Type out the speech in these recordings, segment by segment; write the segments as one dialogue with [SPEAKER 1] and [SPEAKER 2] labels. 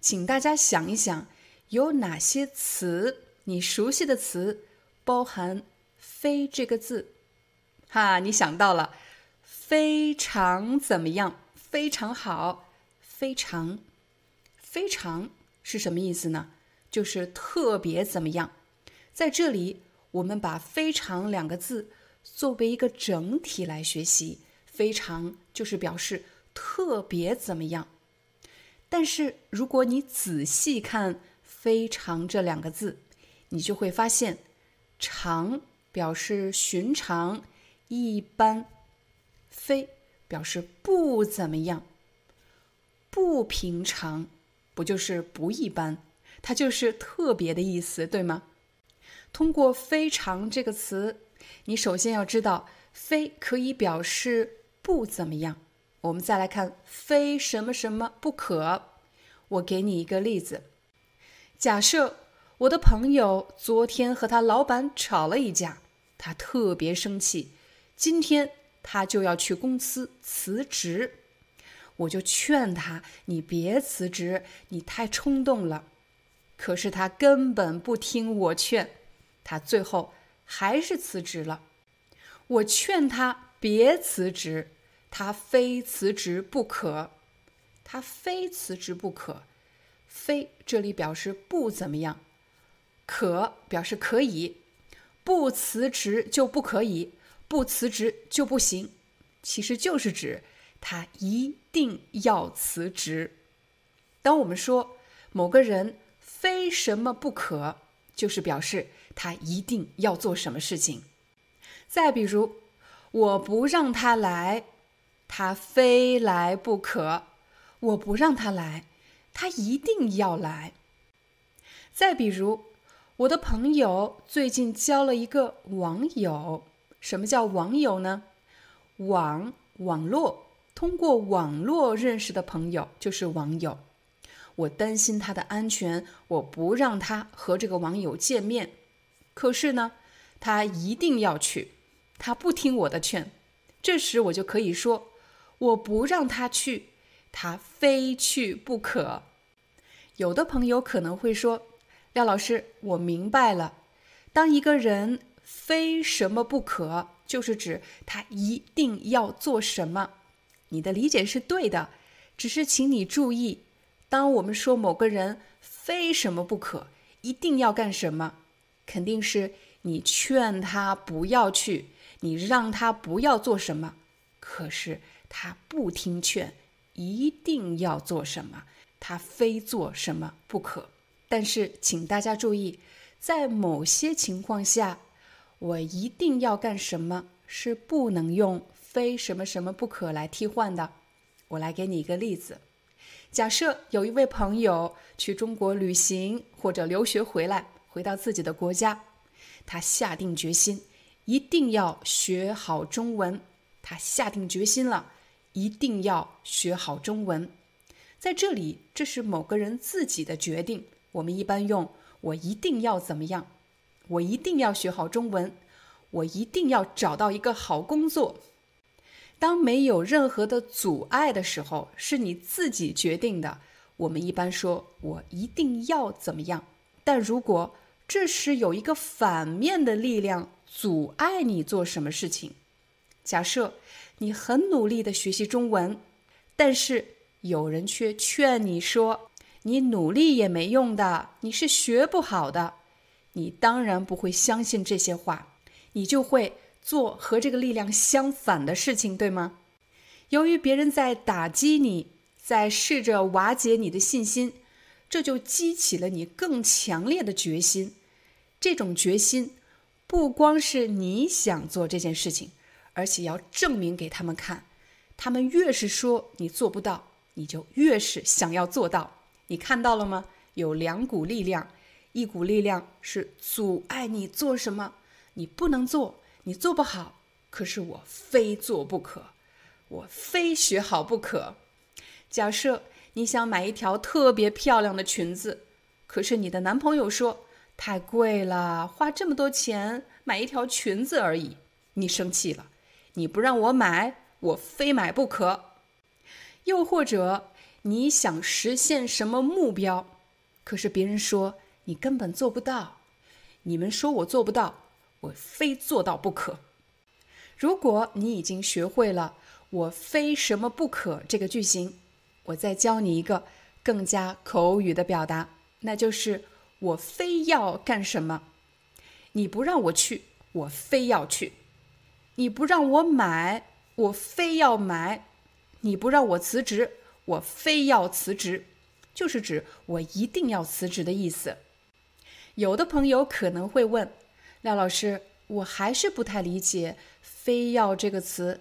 [SPEAKER 1] 请大家想一想，有哪些词你熟悉的词包含“非”这个字？哈，你想到了，非常怎么样？非常好，非常，非常是什么意思呢？就是特别怎么样？在这里，我们把“非常”两个字作为一个整体来学习，非常就是表示特别怎么样。但是，如果你仔细看“非常”这两个字，你就会发现，“常”表示寻常、一般，“非”表示不怎么样、不平常，不就是不一般？它就是特别的意思，对吗？通过“非常”这个词，你首先要知道“非”可以表示不怎么样。我们再来看，非什么什么不可。我给你一个例子：假设我的朋友昨天和他老板吵了一架，他特别生气，今天他就要去公司辞职。我就劝他：“你别辞职，你太冲动了。”可是他根本不听我劝，他最后还是辞职了。我劝他别辞职。他非辞职不可，他非辞职不可。非这里表示不怎么样，可表示可以。不辞职就不可以，不辞职就不行。其实就是指他一定要辞职。当我们说某个人非什么不可，就是表示他一定要做什么事情。再比如，我不让他来。他非来不可，我不让他来，他一定要来。再比如，我的朋友最近交了一个网友。什么叫网友呢？网网络，通过网络认识的朋友就是网友。我担心他的安全，我不让他和这个网友见面。可是呢，他一定要去，他不听我的劝。这时我就可以说。我不让他去，他非去不可。有的朋友可能会说：“廖老师，我明白了。当一个人非什么不可，就是指他一定要做什么。你的理解是对的，只是请你注意，当我们说某个人非什么不可，一定要干什么，肯定是你劝他不要去，你让他不要做什么。可是。”他不听劝，一定要做什么，他非做什么不可。但是，请大家注意，在某些情况下，我一定要干什么是不能用非什么什么不可来替换的。我来给你一个例子：假设有一位朋友去中国旅行或者留学回来，回到自己的国家，他下定决心一定要学好中文，他下定决心了。一定要学好中文，在这里，这是某个人自己的决定。我们一般用“我一定要怎么样”，“我一定要学好中文”，“我一定要找到一个好工作”。当没有任何的阻碍的时候，是你自己决定的。我们一般说“我一定要怎么样”。但如果这时有一个反面的力量阻碍你做什么事情，假设。你很努力的学习中文，但是有人却劝你说：“你努力也没用的，你是学不好的。”你当然不会相信这些话，你就会做和这个力量相反的事情，对吗？由于别人在打击你、在试着瓦解你的信心，这就激起了你更强烈的决心。这种决心不光是你想做这件事情，而且要证明给他们看。他们越是说你做不到，你就越是想要做到。你看到了吗？有两股力量，一股力量是阻碍你做什么，你不能做，你做不好。可是我非做不可，我非学好不可。假设你想买一条特别漂亮的裙子，可是你的男朋友说。太贵了，花这么多钱买一条裙子而已，你生气了，你不让我买，我非买不可。又或者你想实现什么目标，可是别人说你根本做不到，你们说我做不到，我非做到不可。如果你已经学会了“我非什么不可”这个句型，我再教你一个更加口语的表达，那就是。我非要干什么？你不让我去，我非要去；你不让我买，我非要买；你不让我辞职，我非要辞职。就是指我一定要辞职的意思。有的朋友可能会问廖老师，我还是不太理解“非要”这个词，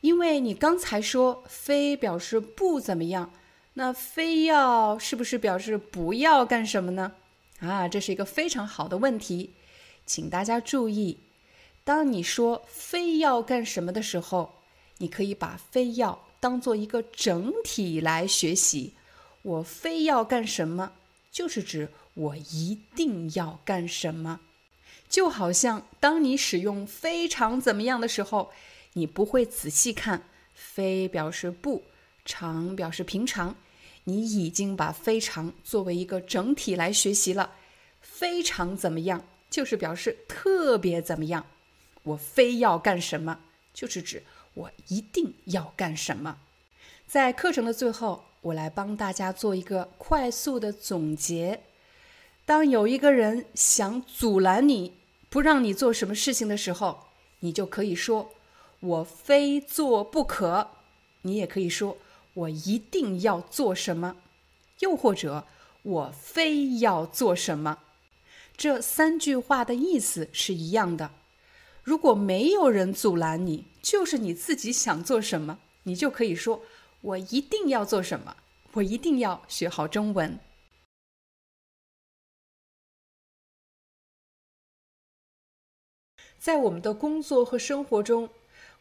[SPEAKER 1] 因为你刚才说“非”表示不怎么样，那“非要”是不是表示不要干什么呢？啊，这是一个非常好的问题，请大家注意，当你说非要干什么的时候，你可以把非要当做一个整体来学习。我非要干什么，就是指我一定要干什么。就好像当你使用非常怎么样的时候，你不会仔细看，非表示不，常表示平常。你已经把非常作为一个整体来学习了，非常怎么样，就是表示特别怎么样。我非要干什么，就是指我一定要干什么。在课程的最后，我来帮大家做一个快速的总结。当有一个人想阻拦你，不让你做什么事情的时候，你就可以说“我非做不可”。你也可以说。我一定要做什么，又或者我非要做什么，这三句话的意思是一样的。如果没有人阻拦你，就是你自己想做什么，你就可以说：“我一定要做什么，我一定要学好中文。”在我们的工作和生活中。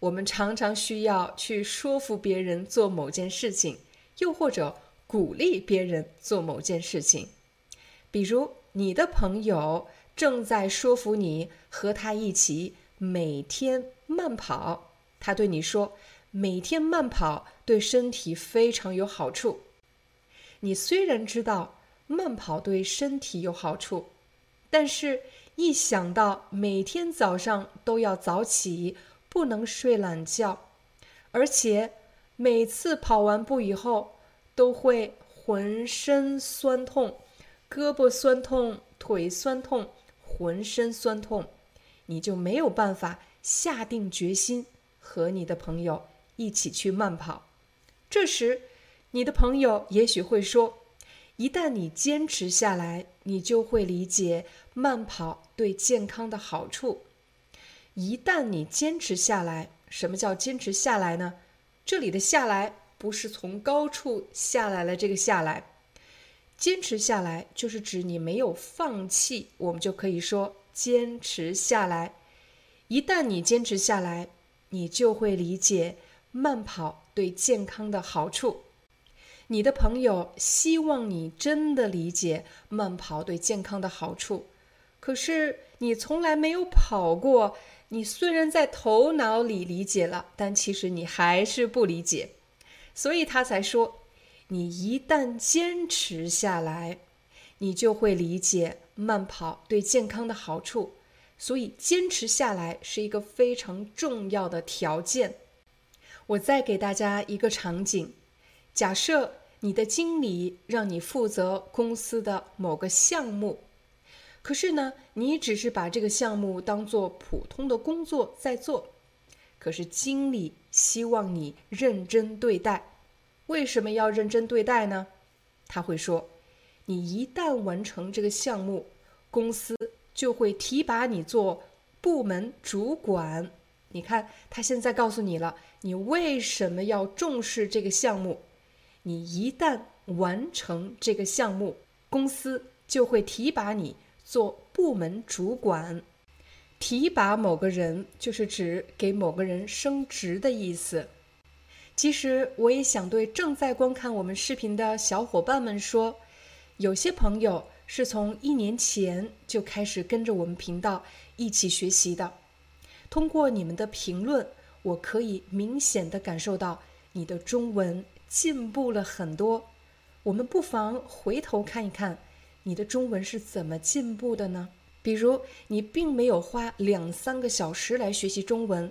[SPEAKER 1] 我们常常需要去说服别人做某件事情，又或者鼓励别人做某件事情。比如，你的朋友正在说服你和他一起每天慢跑，他对你说：“每天慢跑对身体非常有好处。”你虽然知道慢跑对身体有好处，但是一想到每天早上都要早起，不能睡懒觉，而且每次跑完步以后都会浑身酸痛，胳膊酸痛，腿酸痛，浑身酸痛，你就没有办法下定决心和你的朋友一起去慢跑。这时，你的朋友也许会说：“一旦你坚持下来，你就会理解慢跑对健康的好处。”一旦你坚持下来，什么叫坚持下来呢？这里的下来不是从高处下来了，这个下来，坚持下来就是指你没有放弃，我们就可以说坚持下来。一旦你坚持下来，你就会理解慢跑对健康的好处。你的朋友希望你真的理解慢跑对健康的好处，可是你从来没有跑过。你虽然在头脑里理解了，但其实你还是不理解，所以他才说，你一旦坚持下来，你就会理解慢跑对健康的好处。所以坚持下来是一个非常重要的条件。我再给大家一个场景：假设你的经理让你负责公司的某个项目。可是呢，你只是把这个项目当做普通的工作在做，可是经理希望你认真对待，为什么要认真对待呢？他会说：“你一旦完成这个项目，公司就会提拔你做部门主管。”你看，他现在告诉你了，你为什么要重视这个项目？你一旦完成这个项目，公司就会提拔你做部门主管。提拔某个人，就是指给某个人升职的意思。其实，我也想对正在观看我们视频的小伙伴们说，有些朋友是从一年前就开始跟着我们频道一起学习的。通过你们的评论，我可以明显的感受到你的中文进步了很多。我们不妨回头看一看，你的中文是怎么进步的呢？比如，你并没有花两三个小时来学习中文，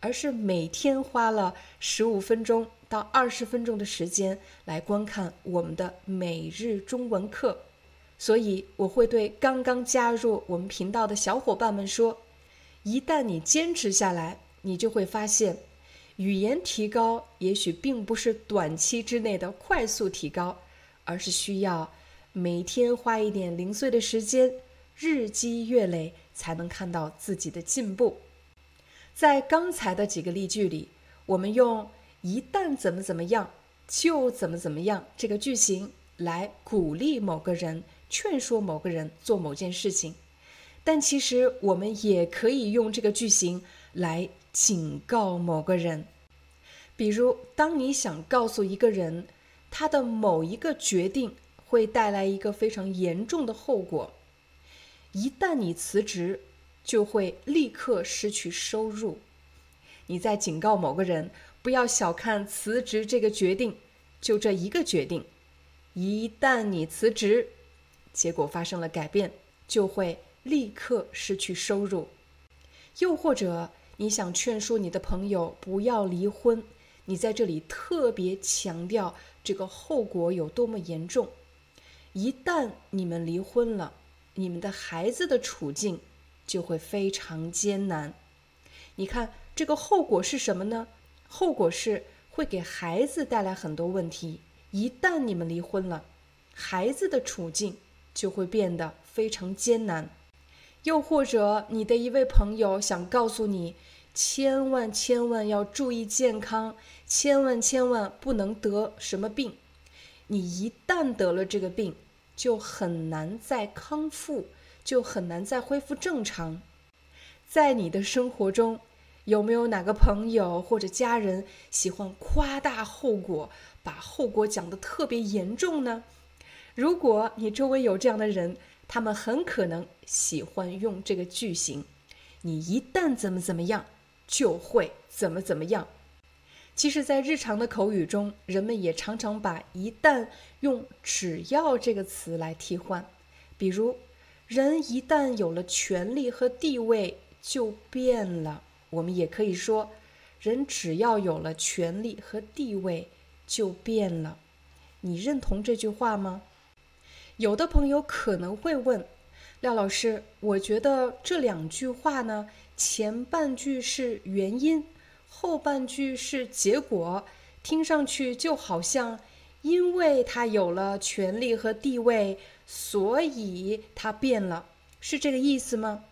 [SPEAKER 1] 而是每天花了十五分钟到二十分钟的时间来观看我们的每日中文课。所以，我会对刚刚加入我们频道的小伙伴们说。一旦你坚持下来，你就会发现，语言提高也许并不是短期之内的快速提高，而是需要每天花一点零碎的时间，日积月累，才能看到自己的进步。在刚才的几个例句里，我们用“一旦怎么怎么样，就怎么怎么样”这个句型来鼓励某个人，劝说某个人做某件事情。但其实我们也可以用这个句型来警告某个人，比如，当你想告诉一个人他的某一个决定会带来一个非常严重的后果，一旦你辞职，就会立刻失去收入。你在警告某个人，不要小看辞职这个决定，就这一个决定，一旦你辞职，结果发生了改变，就会。立刻失去收入，又或者你想劝说你的朋友不要离婚，你在这里特别强调这个后果有多么严重。一旦你们离婚了，你们的孩子的处境就会非常艰难。你看这个后果是什么呢？后果是会给孩子带来很多问题。一旦你们离婚了，孩子的处境就会变得非常艰难。又或者，你的一位朋友想告诉你，千万千万要注意健康，千万千万不能得什么病。你一旦得了这个病，就很难再康复，就很难再恢复正常。在你的生活中，有没有哪个朋友或者家人喜欢夸大后果，把后果讲得特别严重呢？如果你周围有这样的人，他们很可能喜欢用这个句型，你一旦怎么怎么样，就会怎么怎么样。其实，在日常的口语中，人们也常常把“一旦”用“只要”这个词来替换。比如，人一旦有了权力和地位，就变了。我们也可以说，人只要有了权力和地位，就变了。你认同这句话吗？有的朋友可能会问，廖老师，我觉得这两句话呢，前半句是原因，后半句是结果，听上去就好像因为他有了权力和地位，所以他变了，是这个意思吗？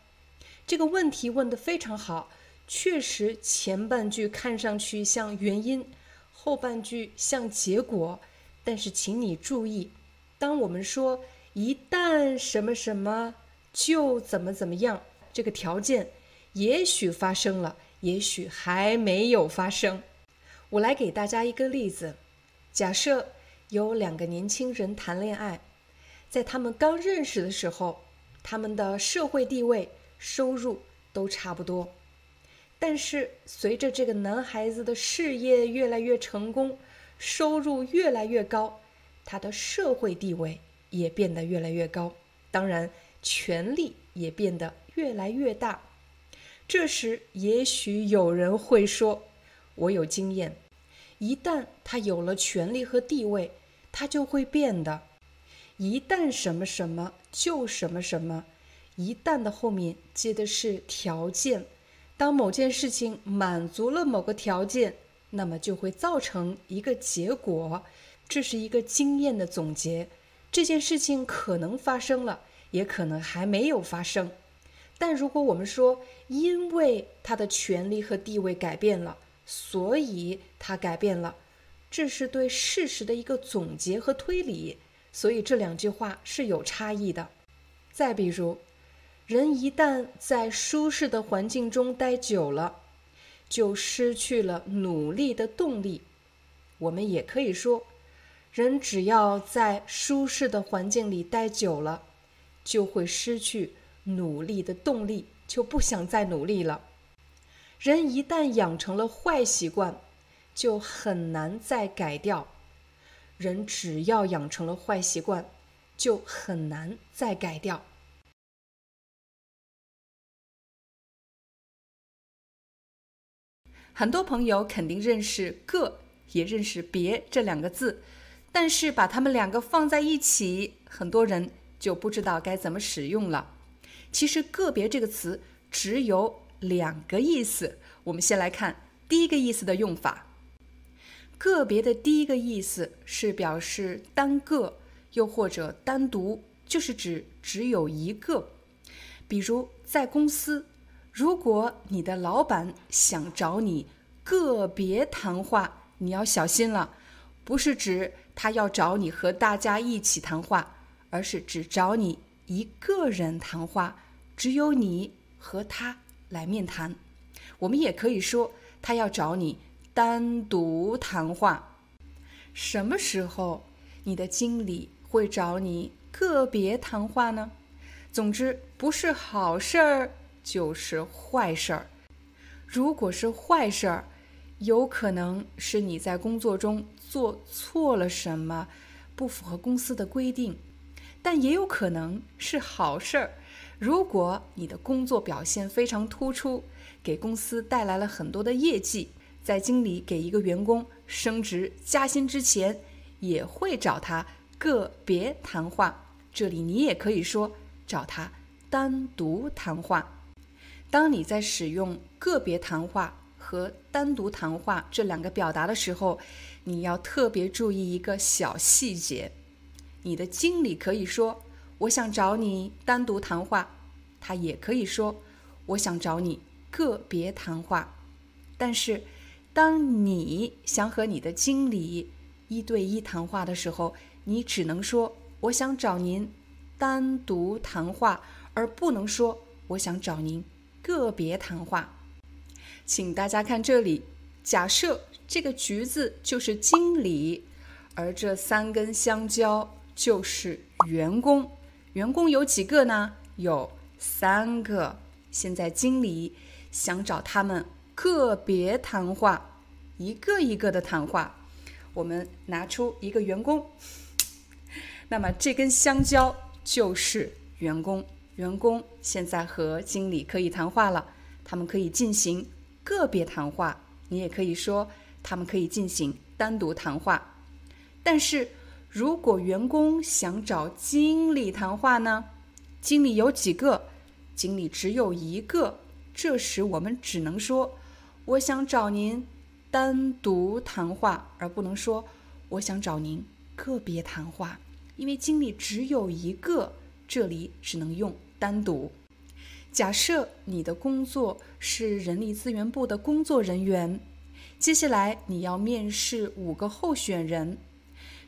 [SPEAKER 1] 这个问题问得非常好，确实前半句看上去像原因，后半句像结果，但是请你注意。当我们说一旦什么什么就怎么怎么样，这个条件也许发生了，也许还没有发生。我来给大家一个例子：假设有两个年轻人谈恋爱，在他们刚认识的时候，他们的社会地位、收入都差不多。但是随着这个男孩子的事业越来越成功，收入越来越高。他的社会地位也变得越来越高，当然，权力也变得越来越大。这时，也许有人会说：“我有经验，一旦他有了权力和地位，他就会变的。一旦什么什么就什么什么，一旦的后面接的是条件。当某件事情满足了某个条件，那么就会造成一个结果，这是一个经验的总结。这件事情可能发生了，也可能还没有发生。但如果我们说，因为他的权利和地位改变了，所以他改变了，这是对事实的一个总结和推理。所以这两句话是有差异的。再比如，人一旦在舒适的环境中待久了，就失去了努力的动力。我们也可以说，人只要在舒适的环境里待久了，就会失去努力的动力，就不想再努力了。人一旦养成了坏习惯，就很难再改掉。人只要养成了坏习惯，就很难再改掉。很多朋友肯定认识“个”，也认识“别”这两个字，但是把它们两个放在一起，很多人就不知道该怎么使用了。其实“个别”这个词只有两个意思。我们先来看第一个意思的用法。“个别”的第一个意思是表示单个，又或者单独，就是指只有一个。比如在公司。如果你的老板想找你个别谈话，你要小心了。不是指他要找你和大家一起谈话，而是只找你一个人谈话，只有你和他来面谈。我们也可以说，他要找你单独谈话。什么时候你的经理会找你个别谈话呢？总之，不是好事儿。就是坏事儿。如果是坏事儿，有可能是你在工作中做错了什么，不符合公司的规定；但也有可能是好事儿。如果你的工作表现非常突出，给公司带来了很多的业绩，在经理给一个员工升职加薪之前，也会找他个别谈话。这里你也可以说找他单独谈话。当你在使用个别谈话和单独谈话这两个表达的时候，你要特别注意一个小细节。你的经理可以说：“我想找你单独谈话。”他也可以说：“我想找你个别谈话。”但是，当你想和你的经理一对一谈话的时候，你只能说：“我想找您单独谈话”，而不能说：“我想找您。”个别谈话，请大家看这里。假设这个橘子就是经理，而这三根香蕉就是员工。员工有几个呢？有三个。现在经理想找他们个别谈话，一个一个的谈话。我们拿出一个员工，那么这根香蕉就是员工。员工现在和经理可以谈话了，他们可以进行个别谈话，你也可以说他们可以进行单独谈话。但是如果员工想找经理谈话呢？经理有几个？经理只有一个。这时我们只能说我想找您单独谈话，而不能说我想找您个别谈话，因为经理只有一个，这里只能用。单独，假设你的工作是人力资源部的工作人员，接下来你要面试五个候选人，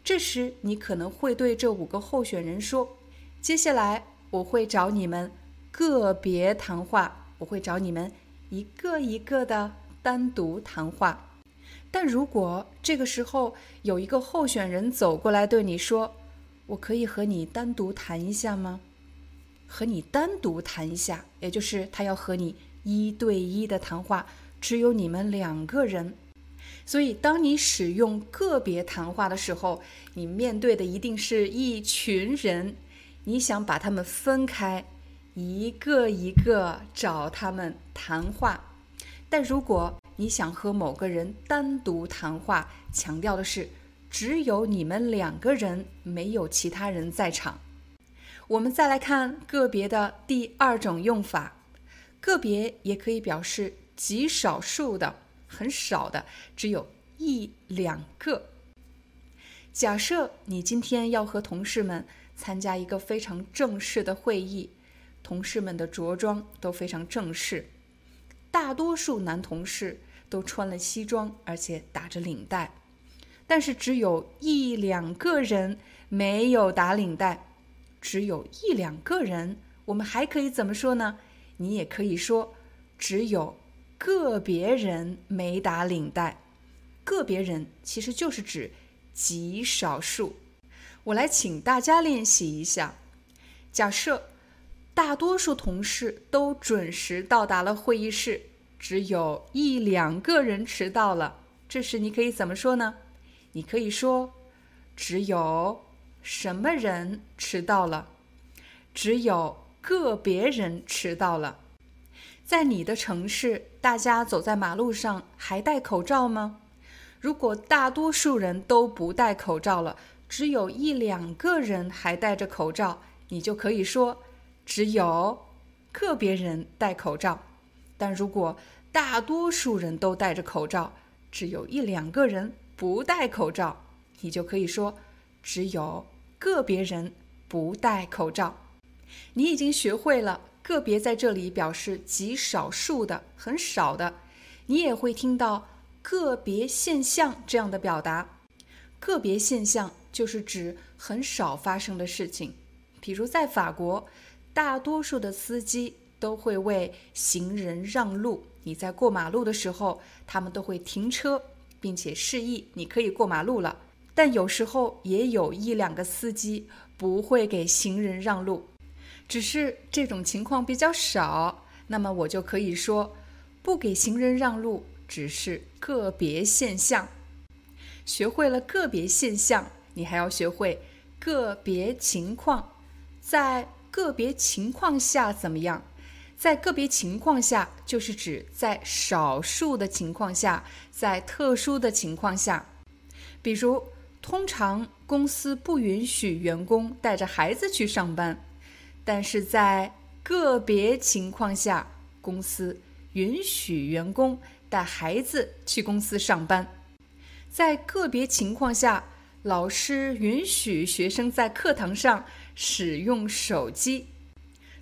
[SPEAKER 1] 这时你可能会对这五个候选人说：“接下来我会找你们个别谈话，我会找你们一个一个的单独谈话。”但如果这个时候有一个候选人走过来对你说：“我可以和你单独谈一下吗？”和你单独谈一下，也就是他要和你一对一的谈话，只有你们两个人。所以，当你使用个别谈话的时候，你面对的一定是一群人，你想把他们分开，一个一个找他们谈话。但如果你想和某个人单独谈话，强调的是只有你们两个人，没有其他人在场。我们再来看个别的第二种用法，个别也可以表示极少数的，很少的，只有一两个。假设你今天要和同事们参加一个非常正式的会议，同事们的着装都非常正式，大多数男同事都穿了西装，而且打着领带，但是只有一两个人没有打领带，只有一两个人，我们还可以怎么说呢？你也可以说，只有个别人没打领带，个别人其实就是指。极少数，我来请大家练习一下。假设大多数同事都准时到达了会议室，只有一两个人迟到了，这时你可以怎么说呢？你可以说：“只有什么人迟到了？只有个别人迟到了。”在你的城市，大家走在马路上还戴口罩吗？如果大多数人都不戴口罩了，只有一两个人还戴着口罩，你就可以说只有个别人戴口罩。但如果大多数人都戴着口罩，只有一两个人不戴口罩，你就可以说只有个别人不戴口罩。你已经学会了“个别”在这里表示极少数的、很少的，你也会听到。个别现象这样的表达，个别现象就是指很少发生的事情。比如在法国，大多数的司机都会为行人让路。你在过马路的时候，他们都会停车，并且示意你可以过马路了。但有时候也有一两个司机不会给行人让路，只是这种情况比较少。那么我就可以说，不给行人让路。只是个别现象，学会了个别现象，你还要学会个别情况。在个别情况下怎么样？在个别情况下，就是指在少数的情况下，在特殊的情况下。比如，通常公司不允许员工带着孩子去上班，但是在个别情况下，公司允许员工。带孩子去公司上班，在个别情况下，老师允许学生在课堂上使用手机。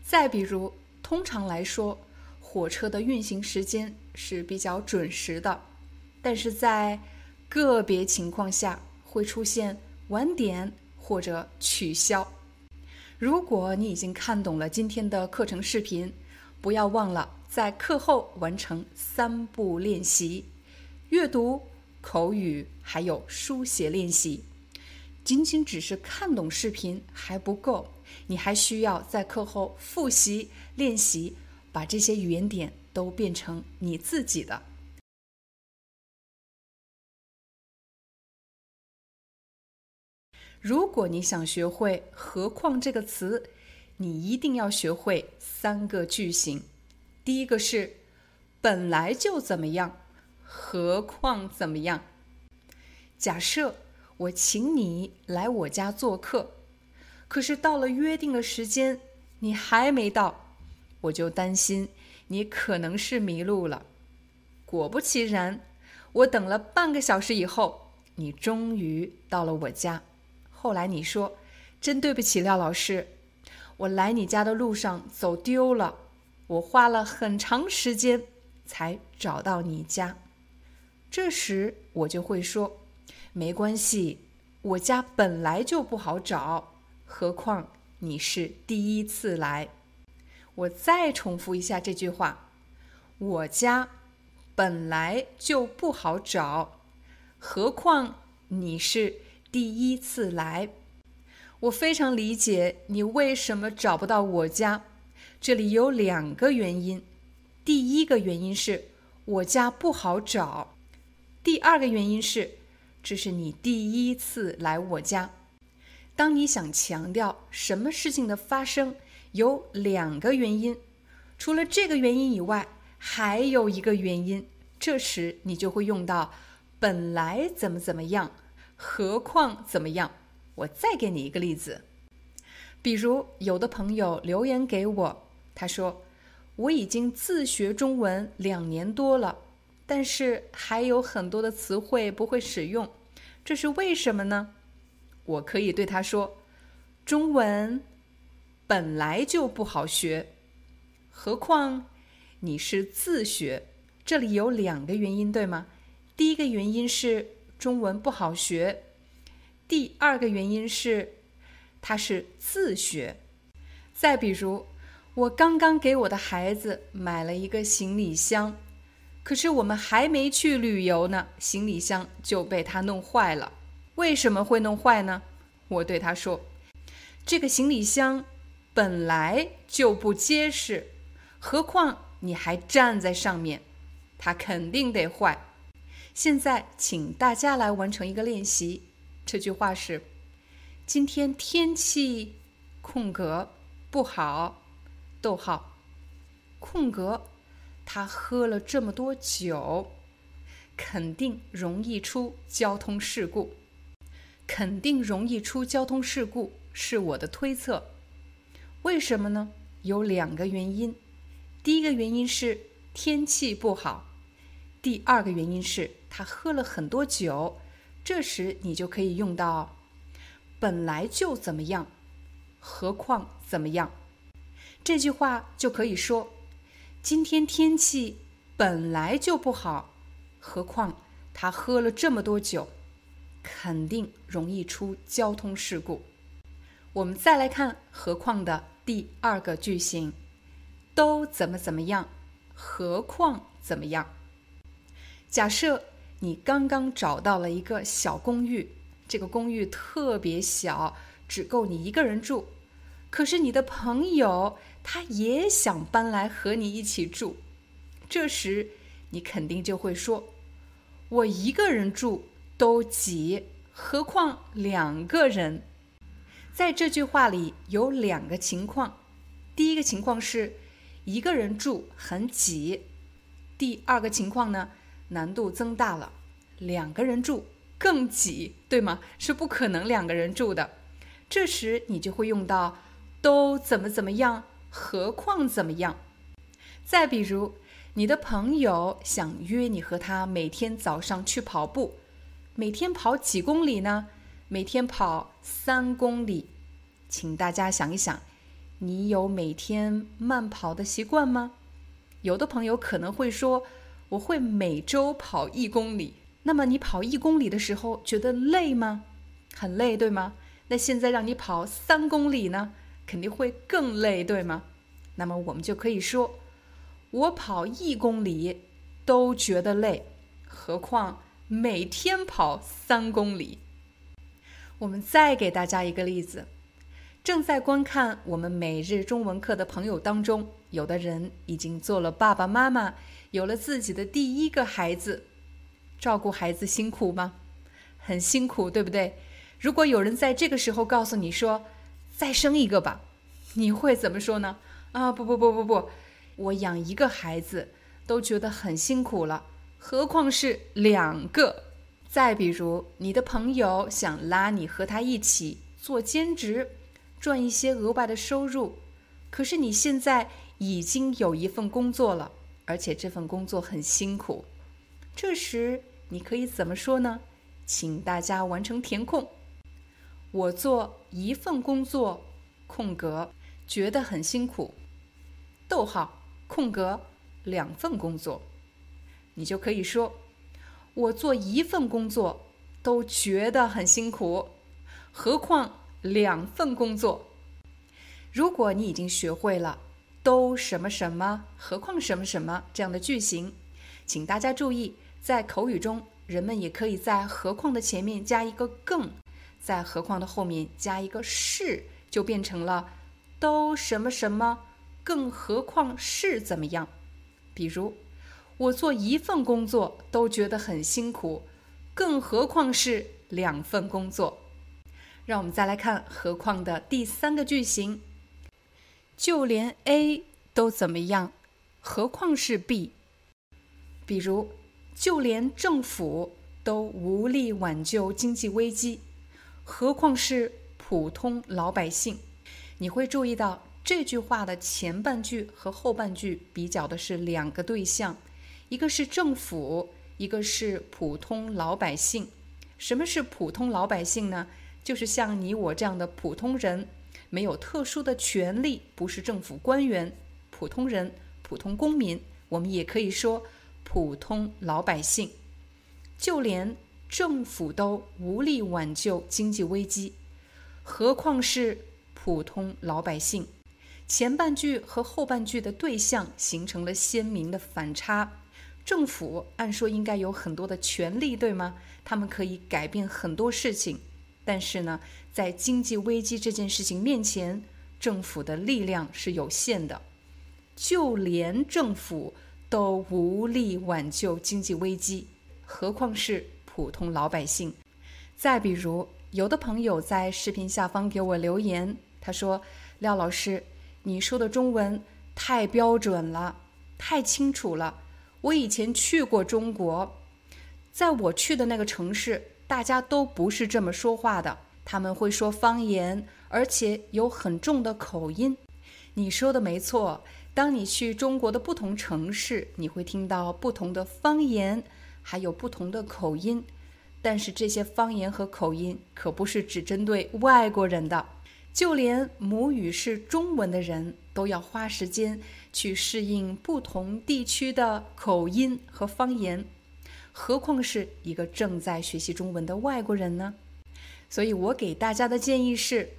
[SPEAKER 1] 再比如，通常来说，火车的运行时间是比较准时的，但是在个别情况下会出现晚点或者取消。如果你已经看懂了今天的课程视频，不要忘了。在课后完成三步练习：阅读、口语还有书写练习。仅仅只是看懂视频还不够，你还需要在课后复习练习，把这些语言点都变成你自己的。如果你想学会“何况”这个词，你一定要学会三个句型。第一个是本来就怎么样，何况怎么样？假设我请你来我家做客，可是到了约定的时间你还没到，我就担心你可能是迷路了。果不其然，我等了半个小时以后，你终于到了我家。后来你说：“真对不起，廖老师，我来你家的路上走丢了。”我花了很长时间才找到你家，这时我就会说：“没关系，我家本来就不好找，何况你是第一次来。”我再重复一下这句话：“我家本来就不好找，何况你是第一次来。”我非常理解你为什么找不到我家。这里有两个原因，第一个原因是我家不好找，第二个原因是这是你第一次来我家。当你想强调什么事情的发生有两个原因，除了这个原因以外，还有一个原因，这时你就会用到本来怎么怎么样，何况怎么样。我再给你一个例子，比如有的朋友留言给我。他说：“我已经自学中文两年多了，但是还有很多的词汇不会使用，这是为什么呢？我可以对他说：“中文本来就不好学，何况你是自学。”这里有两个原因，对吗？第一个原因是中文不好学，第二个原因是他是自学。再比如，我刚刚给我的孩子买了一个行李箱，可是我们还没去旅游呢，行李箱就被他弄坏了。为什么会弄坏呢？我对他说：“这个行李箱本来就不结实，何况你还站在上面。”它肯定得坏。现在，请大家来完成一个练习。这句话是：今天天气空格不好。逗号，空格，他喝了这么多酒，肯定容易出交通事故。肯定容易出交通事故是我的推测。为什么呢？有两个原因。第一个原因是天气不好。第二个原因是他喝了很多酒，这时你就可以用到“本来就怎么样，何况怎么样”这句话就可以说：今天天气本来就不好，何况他喝了这么多酒，肯定容易出交通事故。我们再来看“何况”的第二个句型，都怎么怎么样，何况怎么样。假设你刚刚找到了一个小公寓，这个公寓特别小，只够你一个人住。可是你的朋友他也想搬来和你一起住，这时你肯定就会说：“我一个人住都挤，何况两个人？”在这句话里有两个情况：第一个情况是一个人住很挤；第二个情况呢？难度增大了，两个人住更挤，对吗？是不可能两个人住的。这时你就会用到“都怎么怎么样，何况怎么样”。再比如，你的朋友想约你和他每天早上去跑步，每天跑几公里呢？每天跑三公里。请大家想一想，你有每天慢跑的习惯吗？有的朋友可能会说。我会每周跑一公里。那么你跑一公里的时候觉得累吗？很累，对吗？那现在让你跑三公里呢，肯定会更累，对吗？那么我们就可以说，我跑一公里都觉得累，何况每天跑三公里。我们再给大家一个例子：正在观看我们每日中文课的朋友当中，有的人已经做了爸爸妈妈。有了自己的第一个孩子，照顾孩子辛苦吗？很辛苦，对不对？如果有人在这个时候告诉你说“再生一个吧”，你会怎么说呢？啊，不不不不不，我养一个孩子都觉得很辛苦了，何况是两个？再比如，你的朋友想拉你和他一起做兼职，赚一些额外的收入，可是你现在已经有一份工作了。而且这份工作很辛苦，这时你可以怎么说呢？请大家完成填空。我做一份工作，空格觉得很辛苦，逗号空格两份工作，你就可以说我做一份工作都觉得很辛苦，何况两份工作。如果你已经学会了。都什么什么，何况什么什么这样的句型，请大家注意，在口语中，人们也可以在何况的前面加一个更，在何况的后面加一个是，就变成了都什么什么，更何况是怎么样？比如，我做一份工作都觉得很辛苦，更何况是两份工作。让我们再来看何况的第三个句型。就连 A 都怎么样，何况是 B？比如，就连政府都无力挽救经济危机，何况是普通老百姓？你会注意到这句话的前半句和后半句比较的是两个对象，一个是政府，一个是普通老百姓。什么是普通老百姓呢？就是像你我这样的普通人，没有特殊的权利，不是政府官员，普通人、普通公民，我们也可以说普通老百姓。就连政府都无力挽救经济危机，何况是普通老百姓？前半句和后半句的对象形成了鲜明的反差。政府按说应该有很多的权利，对吗？他们可以改变很多事情，但是呢，在经济危机这件事情面前，政府的力量是有限的。就连政府都无力挽救经济危机，何况是普通老百姓？再比如，有的朋友在视频下方给我留言，他说：“廖老师。”你说的中文太标准了，太清楚了。我以前去过中国，在我去的那个城市，大家都不是这么说话的，他们会说方言，而且有很重的口音。你说的没错，当你去中国的不同城市，你会听到不同的方言，还有不同的口音。但是这些方言和口音可不是只针对外国人的。就连母语是中文的人都要花时间去适应不同地区的口音和方言，何况是一个正在学习中文的外国人呢？所以我给大家的建议是，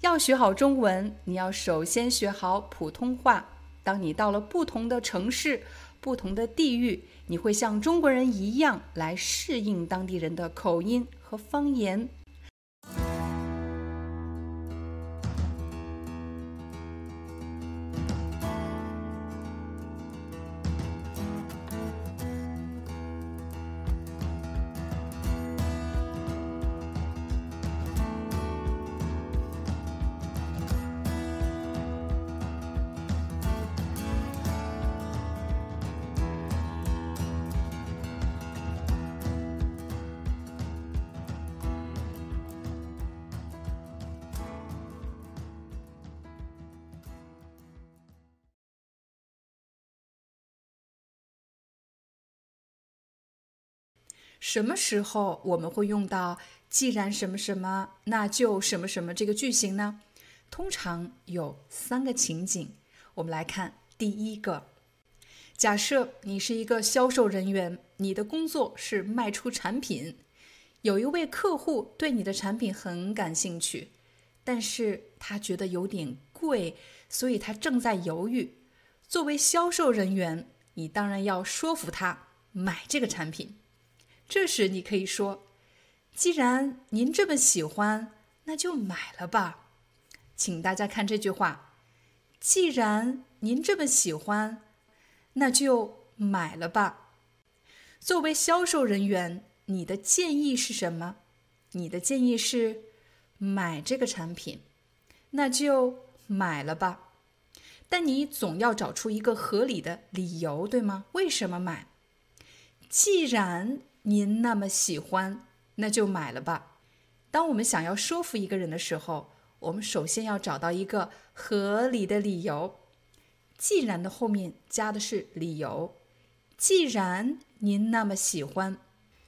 [SPEAKER 1] 要学好中文，你要首先学好普通话。当你到了不同的城市、不同的地域，你会像中国人一样来适应当地人的口音和方言。什么时候我们会用到“既然什么什么，那就什么什么”这个句型呢？通常有三个情景。我们来看第一个：假设你是一个销售人员，你的工作是卖出产品，有一位客户对你的产品很感兴趣，但是他觉得有点贵，所以他正在犹豫。作为销售人员，你当然要说服他买这个产品。这时你可以说：“既然您这么喜欢，那就买了吧。”请大家看这句话：“既然您这么喜欢，那就买了吧。”作为销售人员，你的建议是什么？你的建议是买这个产品，那就买了吧。但你总要找出一个合理的理由，对吗？为什么买？既然。您那么喜欢，那就买了吧。当我们想要说服一个人的时候，我们首先要找到一个合理的理由。既然的后面加的是理由。既然您那么喜欢，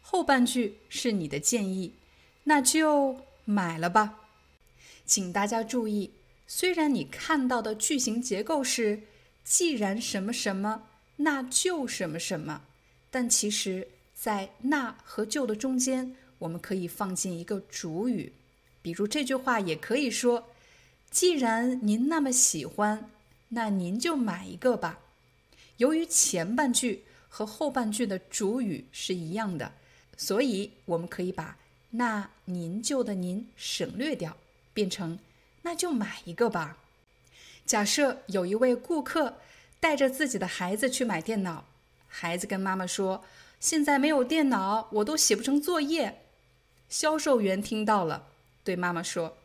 [SPEAKER 1] 后半句是你的建议，那就买了吧。请大家注意，虽然你看到的句型结构是“既然什么什么，那就什么什么”，但其实。在“那”和“就”的中间，我们可以放进一个主语，比如这句话也可以说：“既然您那么喜欢，那您就买一个吧。”由于前半句和后半句的主语是一样的，所以我们可以把“那您就”的“您”省略掉，变成“那就买一个吧。”假设有一位顾客带着自己的孩子去买电脑，孩子跟妈妈说。现在没有电脑，我都写不成作业。销售员听到了，对妈妈说：“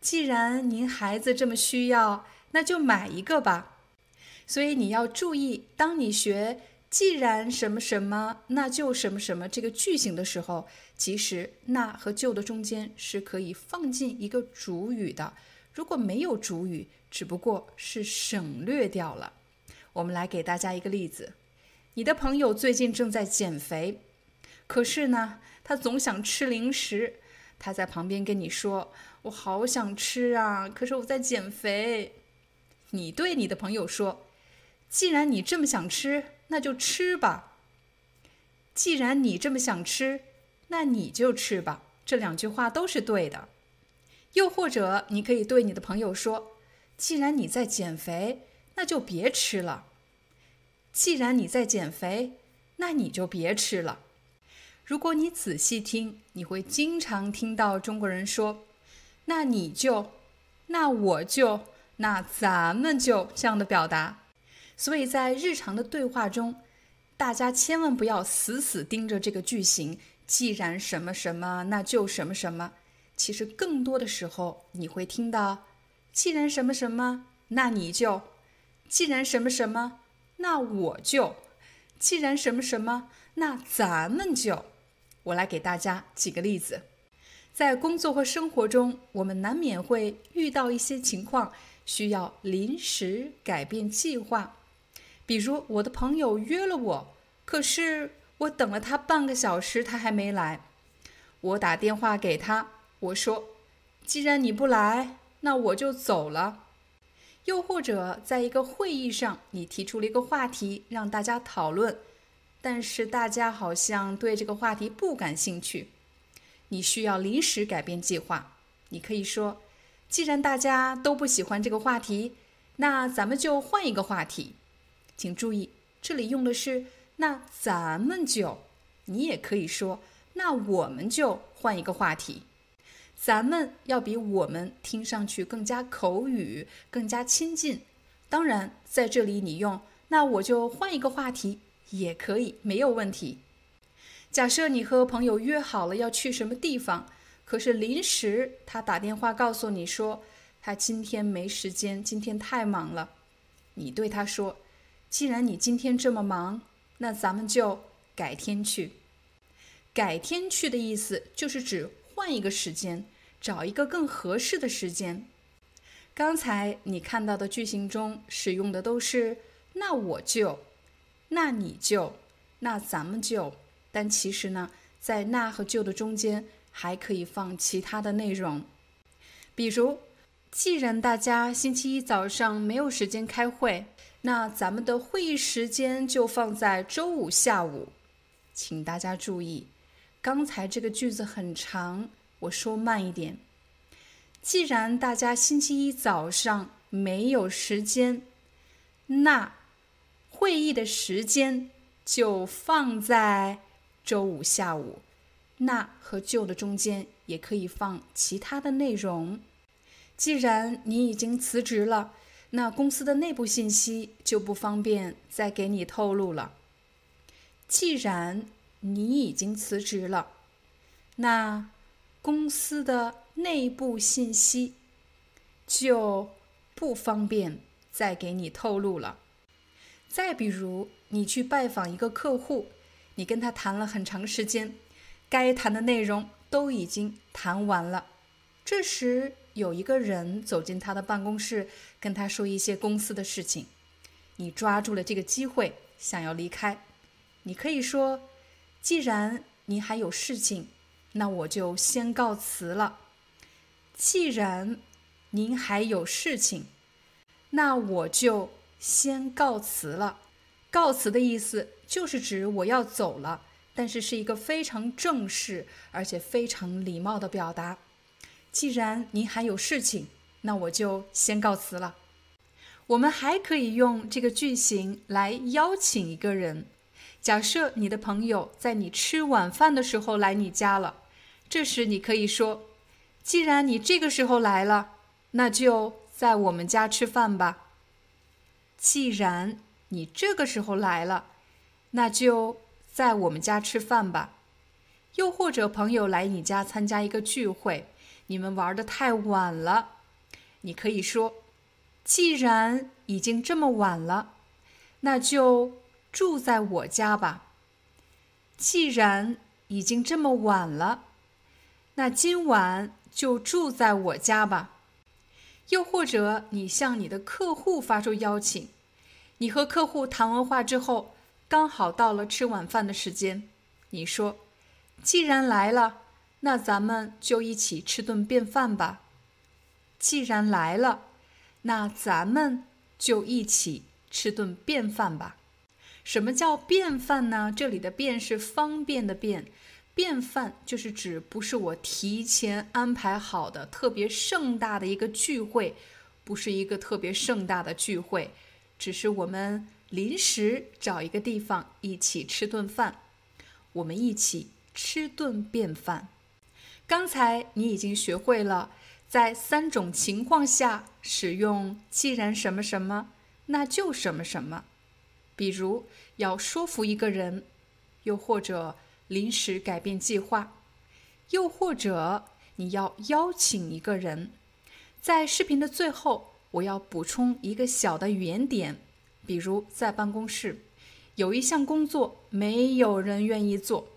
[SPEAKER 1] 既然您孩子这么需要，那就买一个吧。”所以你要注意，当你学“既然什么什么，那就什么什么”这个句型的时候，其实“那”和“就”的中间是可以放进一个主语的。如果没有主语，只不过是省略掉了。我们来给大家一个例子。你的朋友最近正在减肥，可是呢，他总想吃零食。他在旁边跟你说：“我好想吃啊，可是我在减肥。”你对你的朋友说：“既然你这么想吃，那就吃吧。”既然你这么想吃，那你就吃吧。这两句话都是对的。又或者，你可以对你的朋友说：“既然你在减肥，那就别吃了。”既然你在减肥，那你就别吃了。如果你仔细听，你会经常听到中国人说：“那你就，那我就，那咱们就”这样的表达。所以在日常的对话中，大家千万不要死死盯着这个句型。既然什么什么，那就什么什么。其实更多的时候，你会听到：“既然什么什么，那你就；既然什么什么。”那我就，既然什么什么，那咱们就。我来给大家举个例子，在工作和生活中，我们难免会遇到一些情况，需要临时改变计划。比如，我的朋友约了我，可是我等了他半个小时，他还没来。我打电话给他，我说：“既然你不来，那我就走了。”又或者，在一个会议上，你提出了一个话题让大家讨论，但是大家好像对这个话题不感兴趣，你需要临时改变计划。你可以说：“既然大家都不喜欢这个话题，那咱们就换一个话题。”请注意，这里用的是“那咱们就”，你也可以说“那我们就换一个话题”。咱们要比我们听上去更加口语，更加亲近。当然，在这里你用，那我就换一个话题也可以，没有问题。假设你和朋友约好了要去什么地方，可是临时他打电话告诉你说他今天没时间，今天太忙了。你对他说：“既然你今天这么忙，那咱们就改天去。”改天去的意思就是指换一个时间。找一个更合适的时间。刚才你看到的句型中使用的都是“那我就”“那你就”“那咱们就”，但其实呢，在“那”和“就”的中间还可以放其他的内容。比如，既然大家星期一早上没有时间开会，那咱们的会议时间就放在周五下午。请大家注意，刚才这个句子很长。我说慢一点。既然大家星期一早上没有时间，那会议的时间就放在周五下午。那和就的中间也可以放其他的内容。既然你已经辞职了，那公司的内部信息就不方便再给你透露了。既然你已经辞职了，那。公司的内部信息就不方便再给你透露了。再比如，你去拜访一个客户，你跟他谈了很长时间，该谈的内容都已经谈完了。这时，有一个人走进他的办公室，跟他说一些公司的事情。你抓住了这个机会，想要离开。你可以说：“既然你还有事情。”那我就先告辞了。既然您还有事情，那我就先告辞了。告辞的意思就是指我要走了，但是是一个非常正式而且非常礼貌的表达。既然您还有事情，那我就先告辞了。我们还可以用这个句型来邀请一个人。假设你的朋友在你吃晚饭的时候来你家了。这时你可以说：“既然你这个时候来了，那就在我们家吃饭吧。”既然你这个时候来了，那就在我们家吃饭吧。又或者朋友来你家参加一个聚会，你们玩的太晚了，你可以说：“既然已经这么晚了，那就住在我家吧。”既然已经这么晚了。那今晚就住在我家吧。又或者，你向你的客户发出邀请，你和客户谈完话之后，刚好到了吃晚饭的时间，你说：“既然来了，那咱们就一起吃顿便饭吧。”既然来了，那咱们就一起吃顿便饭吧。什么叫便饭呢？这里的“便”是方便的“便”，便饭就是指不是我提前安排好的特别盛大的一个聚会，不是一个特别盛大的聚会，只是我们临时找一个地方一起吃顿饭，我们一起吃顿便饭。刚才你已经学会了。在三种情况下使用“既然什么什么，那就什么什么”，比如要说服一个人，又或者临时改变计划，又或者你要邀请一个人。在视频的最后，我要补充一个小的语言点，比如在办公室有一项工作没有人愿意做，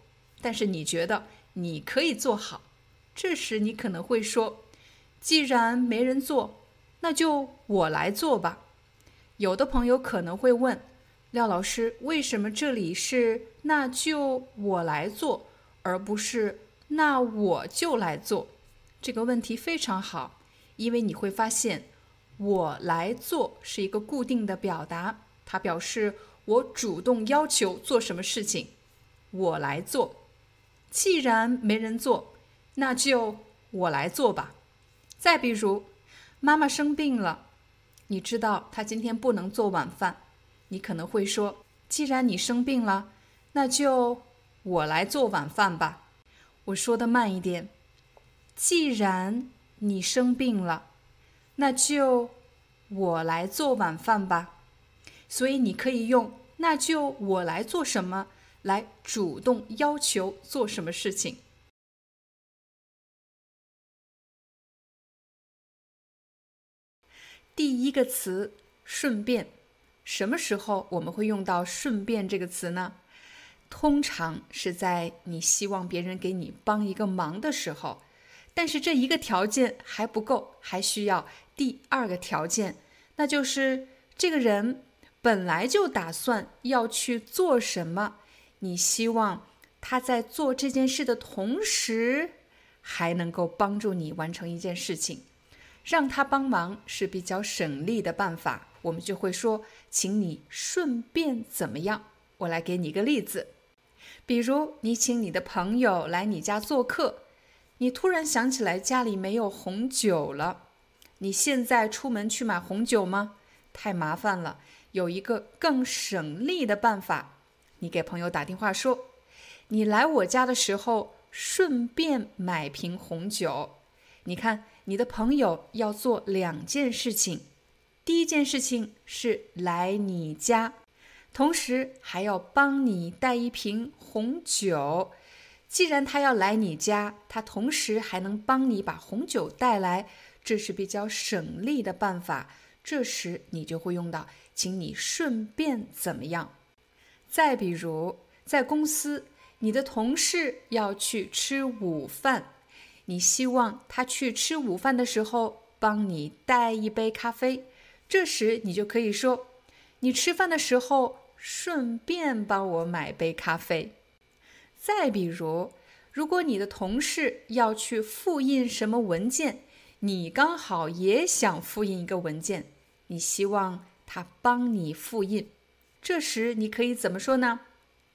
[SPEAKER 1] 但是你觉得你可以做好，这时你可能会说。既然没人做，那就我来做吧。有的朋友可能会问，廖老师，为什么这里是“那就我来做”，而不是“那我就来做”？这个问题非常好，因为你会发现，“我来做”是一个固定的表达，它表示我主动要求做什么事情，我来做。既然没人做，那就我来做吧。再比如，妈妈生病了，你知道她今天不能做晚饭，你可能会说：“既然你生病了，那就我来做晚饭吧。”我说的慢一点，“既然你生病了，那就我来做晚饭吧。”所以你可以用“那就我来做什么”来主动要求做什么事情。第一个词“顺便”，什么时候我们会用到“顺便”这个词呢？通常是在你希望别人给你帮一个忙的时候。但是这一个条件还不够，还需要第二个条件，那就是这个人本来就打算要去做什么，你希望他在做这件事的同时，还能够帮助你完成一件事情。让他帮忙是比较省力的办法，我们就会说，请你顺便怎么样？我来给你一个例子，比如你请你的朋友来你家做客，你突然想起来家里没有红酒了，你现在出门去买红酒吗？太麻烦了，有一个更省力的办法，你给朋友打电话说，你来我家的时候顺便买瓶红酒，你看。你的朋友要做两件事情，第一件事情是来你家，同时还要帮你带一瓶红酒。既然他要来你家，他同时还能帮你把红酒带来，这是比较省力的办法。这时你就会用到，请你顺便怎么样？再比如，在公司，你的同事要去吃午饭。你希望他去吃午饭的时候帮你带一杯咖啡，这时你就可以说：“你吃饭的时候顺便帮我买杯咖啡。”再比如，如果你的同事要去复印什么文件，你刚好也想复印一个文件，你希望他帮你复印，这时你可以怎么说呢？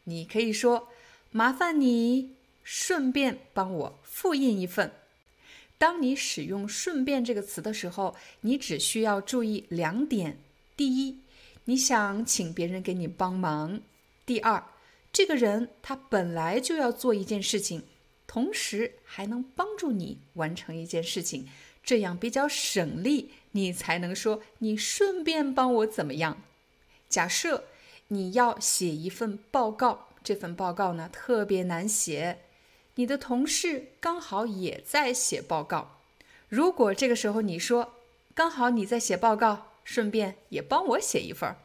[SPEAKER 1] 你可以说：“麻烦你。”顺便帮我复印一份。当你使用“顺便”这个词的时候，你只需要注意两点：第一，你想请别人给你帮忙；第二，这个人他本来就要做一件事情，同时还能帮助你完成一件事情，这样比较省力，你才能说你顺便帮我怎么样。假设你要写一份报告，这份报告呢特别难写。你的同事刚好也在写报告，如果这个时候你说刚好你在写报告，顺便也帮我写一份儿，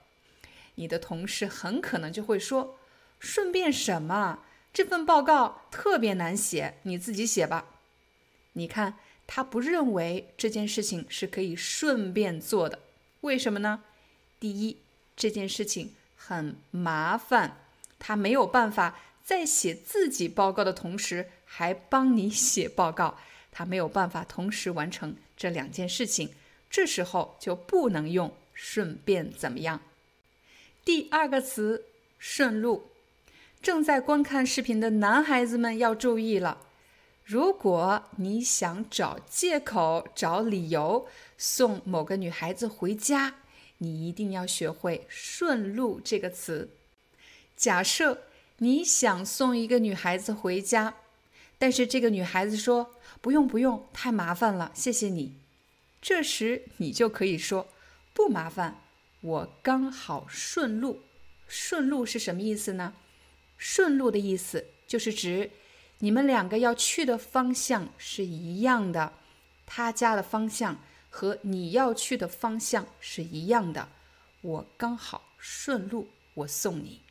[SPEAKER 1] 你的同事很可能就会说：“顺便什么？这份报告特别难写，你自己写吧。”你看，他不认为这件事情是可以顺便做的，为什么呢？第一，这件事情很麻烦，他没有办法在写自己报告的同时还帮你写报告，他没有办法同时完成这两件事情。这时候就不能用“顺便怎么样”。第二个词“顺路”，正在观看视频的男孩子们要注意了。如果你想找借口、找理由送某个女孩子回家，你一定要学会“顺路”这个词。假设你想送一个女孩子回家，但是这个女孩子说：“不用不用，太麻烦了，谢谢你。”这时你就可以说：“不麻烦，我刚好顺路。”顺路是什么意思呢？顺路的意思就是指。你们两个要去的方向是一样的，他家的方向和你要去的方向是一样的。我刚好顺路，我送你。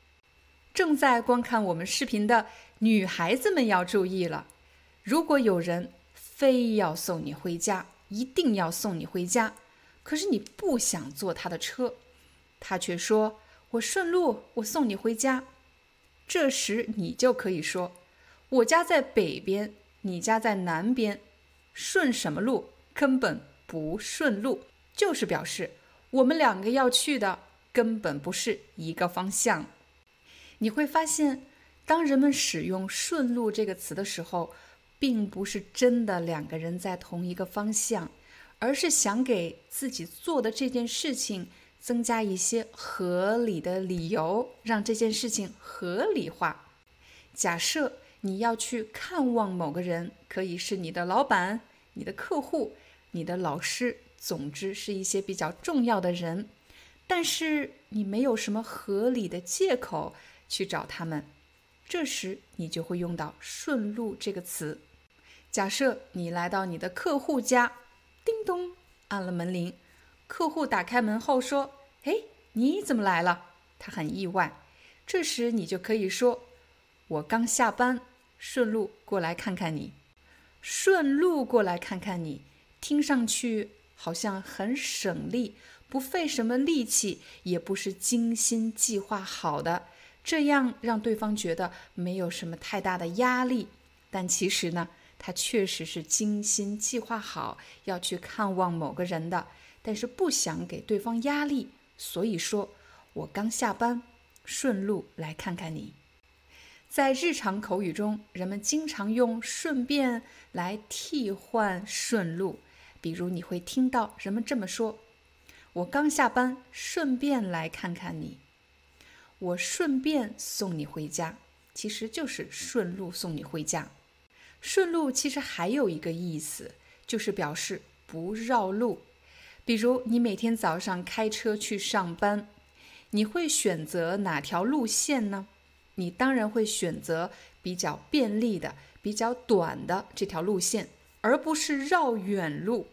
[SPEAKER 1] 正在观看我们视频的女孩子们要注意了：如果有人非要送你回家，一定要送你回家，可是你不想坐他的车，他却说：“我顺路，我送你回家。”这时你就可以说。我家在北边，你家在南边，顺什么路？根本不顺路，就是表示我们两个要去的根本不是一个方向。你会发现，当人们使用“顺路”这个词的时候，并不是真的两个人在同一个方向，而是想给自己做的这件事情增加一些合理的理由，让这件事情合理化。假设。你要去看望某个人，可以是你的老板、你的客户、你的老师，总之是一些比较重要的人。但是你没有什么合理的借口去找他们，这时你就会用到“顺路”这个词。假设你来到你的客户家，叮咚，按了门铃，客户打开门后说：“哎，你怎么来了？”他很意外。这时你就可以说：“我刚下班。”顺路过来看看你，顺路过来看看你，听上去好像很省力，不费什么力气，也不是精心计划好的，这样让对方觉得没有什么太大的压力。但其实呢，他确实是精心计划好要去看望某个人的，但是不想给对方压力，所以说我刚下班，顺路来看看你。在日常口语中，人们经常用“顺便”来替换“顺路”。比如，你会听到人们这么说：“我刚下班，顺便来看看你。”“我顺便送你回家。”其实就是顺路送你回家。顺路其实还有一个意思，就是表示不绕路。比如，你每天早上开车去上班，你会选择哪条路线呢？你当然会选择比较便利的、比较短的这条路线，而不是绕远路。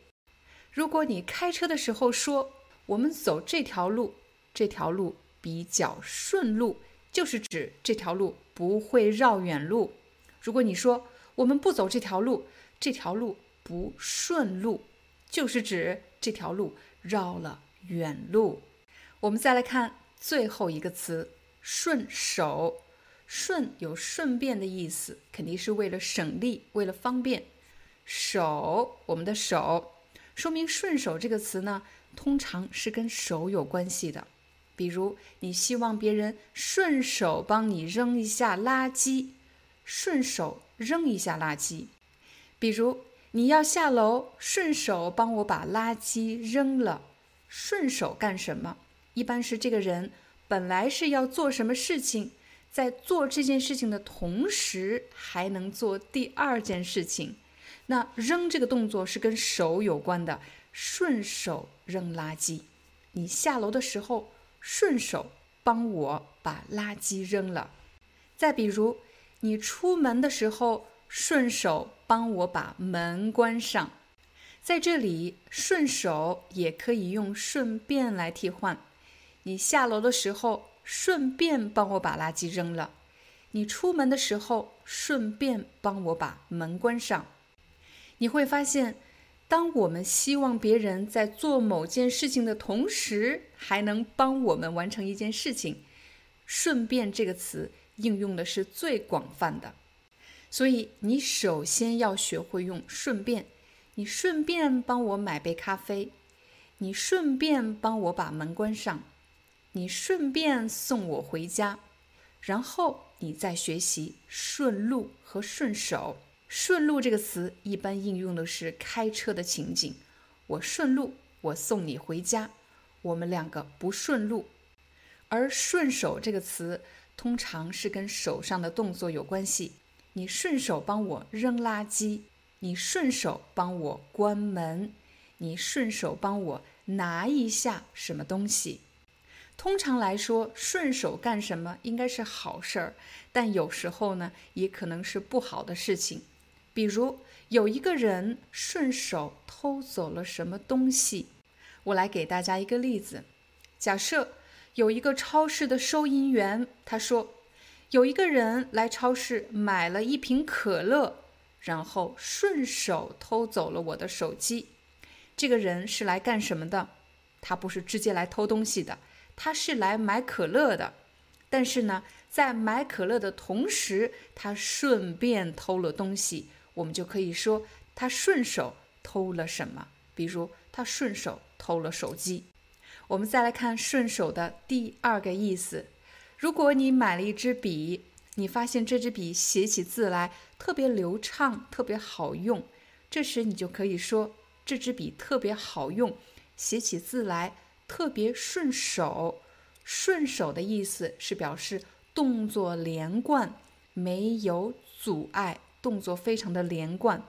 [SPEAKER 1] 如果你开车的时候说“我们走这条路”，这条路比较顺路，就是指这条路不会绕远路。如果你说“我们不走这条路”，这条路不顺路，就是指这条路绕了远路。我们再来看最后一个词“顺手”。顺有顺便的意思，肯定是为了省力，为了方便。手，我们的手，说明顺手这个词呢，通常是跟手有关系的。比如，你希望别人顺手帮你扔一下垃圾，顺手扔一下垃圾。比如，你要下楼，顺手帮我把垃圾扔了。顺手干什么？一般是这个人本来是要做什么事情。在做这件事情的同时，还能做第二件事情。那扔这个动作是跟手有关的，顺手扔垃圾。你下楼的时候，顺手帮我把垃圾扔了。再比如，你出门的时候，顺手帮我把门关上。在这里，顺手也可以用顺便来替换。你下楼的时候。顺便帮我把垃圾扔了。你出门的时候，顺便帮我把门关上。你会发现，当我们希望别人在做某件事情的同时，还能帮我们完成一件事情，顺便这个词应用的是最广泛的。所以你首先要学会用顺便。你顺便帮我买杯咖啡，你顺便帮我把门关上，你顺便送我回家，然后你再学习顺路和顺手。顺路这个词一般应用的是开车的情景，我顺路，我送你回家，我们两个不顺路。而顺手这个词通常是跟手上的动作有关系，你顺手帮我扔垃圾。你顺手帮我关门，你顺手帮我拿一下什么东西。通常来说，顺手干什么应该是好事儿，但有时候呢，也可能是不好的事情。比如有一个人顺手偷走了什么东西，我来给大家一个例子。假设有一个超市的收银员，他说有一个人来超市买了一瓶可乐。然后顺手偷走了我的手机，这个人是来干什么的？他不是直接来偷东西的，他是来买可乐的。但是呢，在买可乐的同时，他顺便偷了东西，我们就可以说他顺手偷了什么？比如他顺手偷了手机。我们再来看顺手的第二个意思：如果你买了一支笔。你发现这支笔写起字来特别流畅，特别好用，这时你就可以说这支笔特别好用，写起字来特别顺手。顺手的意思是表示动作连贯，没有阻碍，动作非常的连贯。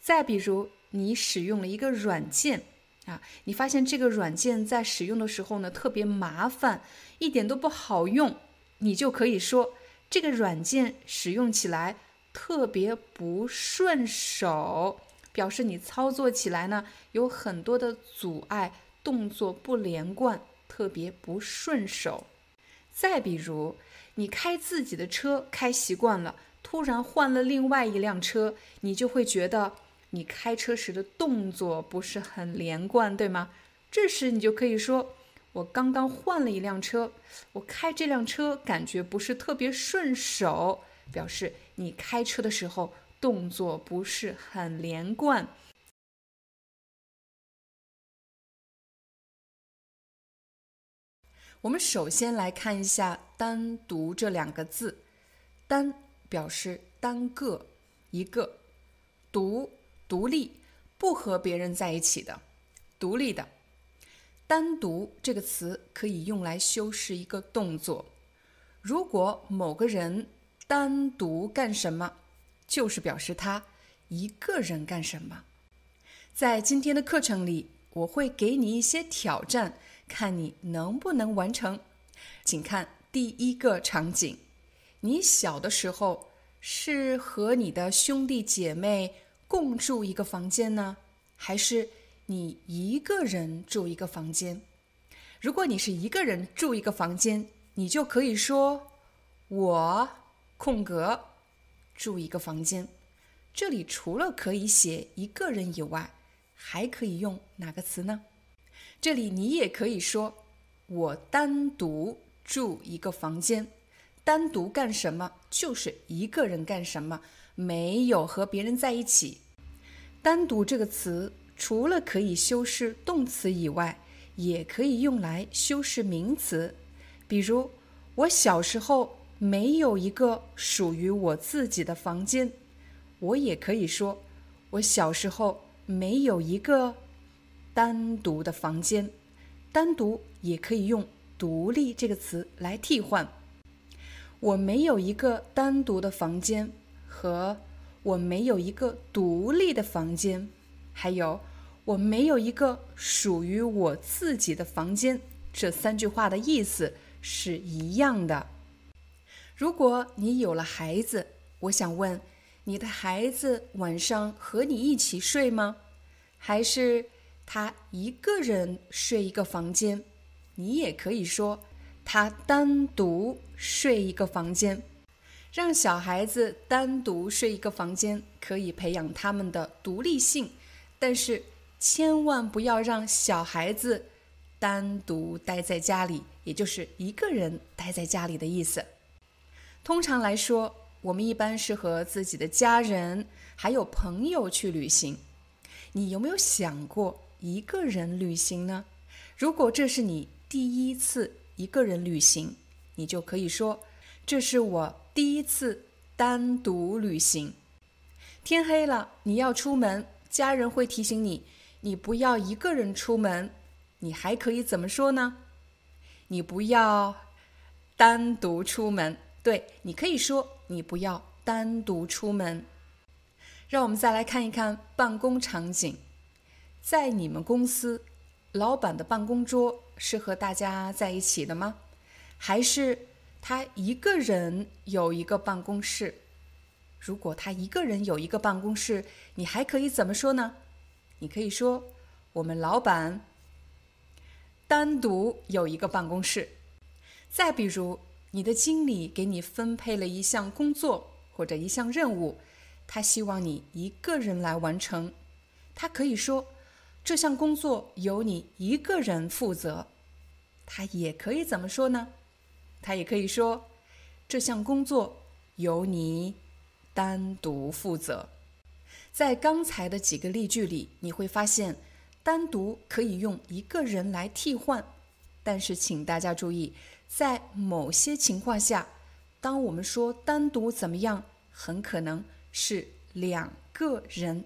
[SPEAKER 1] 再比如，你使用了一个软件啊，你发现这个软件在使用的时候呢特别麻烦，一点都不好用，你就可以说。这个软件使用起来特别不顺手，表示你操作起来呢有很多的阻碍，动作不连贯，特别不顺手。再比如，你开自己的车开习惯了，突然换了另外一辆车，你就会觉得你开车时的动作不是很连贯，对吗？这时你就可以说。我刚刚换了一辆车，我开这辆车感觉不是特别顺手，表示你开车的时候动作不是很连贯。我们首先来看一下“单独”这两个字，“单”表示单个、一个，“独”独立，不和别人在一起的，独立的。单独这个词可以用来修饰一个动作。如果某个人单独干什么，就是表示他一个人干什么。在今天的课程里，我会给你一些挑战，看你能不能完成。请看第一个场景：你小的时候是和你的兄弟姐妹共住一个房间呢，还是？你一个人住一个房间，如果你是一个人住一个房间，你就可以说“我空格住一个房间”。这里除了可以写一个人以外，还可以用哪个词呢？这里你也可以说“我单独住一个房间”。单独干什么？就是一个人干什么，没有和别人在一起。单独这个词。除了可以修饰动词以外，也可以用来修饰名词。比如，我小时候没有一个属于我自己的房间，我也可以说，我小时候没有一个单独的房间。单独也可以用独立这个词来替换。我没有一个单独的房间，和我没有一个独立的房间，还有。我没有一个属于我自己的房间，这三句话的意思是一样的。如果你有了孩子，我想问，你的孩子晚上和你一起睡吗？还是他一个人睡一个房间？你也可以说他单独睡一个房间。让小孩子单独睡一个房间，可以培养他们的独立性，但是。千万不要让小孩子单独待在家里，也就是一个人待在家里的意思。通常来说，我们一般是和自己的家人还有朋友去旅行。你有没有想过一个人旅行呢？如果这是你第一次一个人旅行，你就可以说：“这是我第一次单独旅行。”天黑了，你要出门，家人会提醒你，你不要一个人出门。你还可以怎么说呢？你不要单独出门。对，你可以说你不要单独出门。让我们再来看一看办公场景，在你们公司，老板的办公桌是和大家在一起的吗？还是他一个人有一个办公室？如果他一个人有一个办公室，你还可以怎么说呢？你可以说我们老板单独有一个办公室。再比如。你的经理给你分配了一项工作或者一项任务，他希望你一个人来完成。他可以说这项工作由你一个人负责。他也可以怎么说呢？他也可以说这项工作由你单独负责。在刚才的几个例句里，你会发现单独可以用一个人来替换，但是请大家注意。在某些情况下，当我们说单独怎么样，很可能是两个人。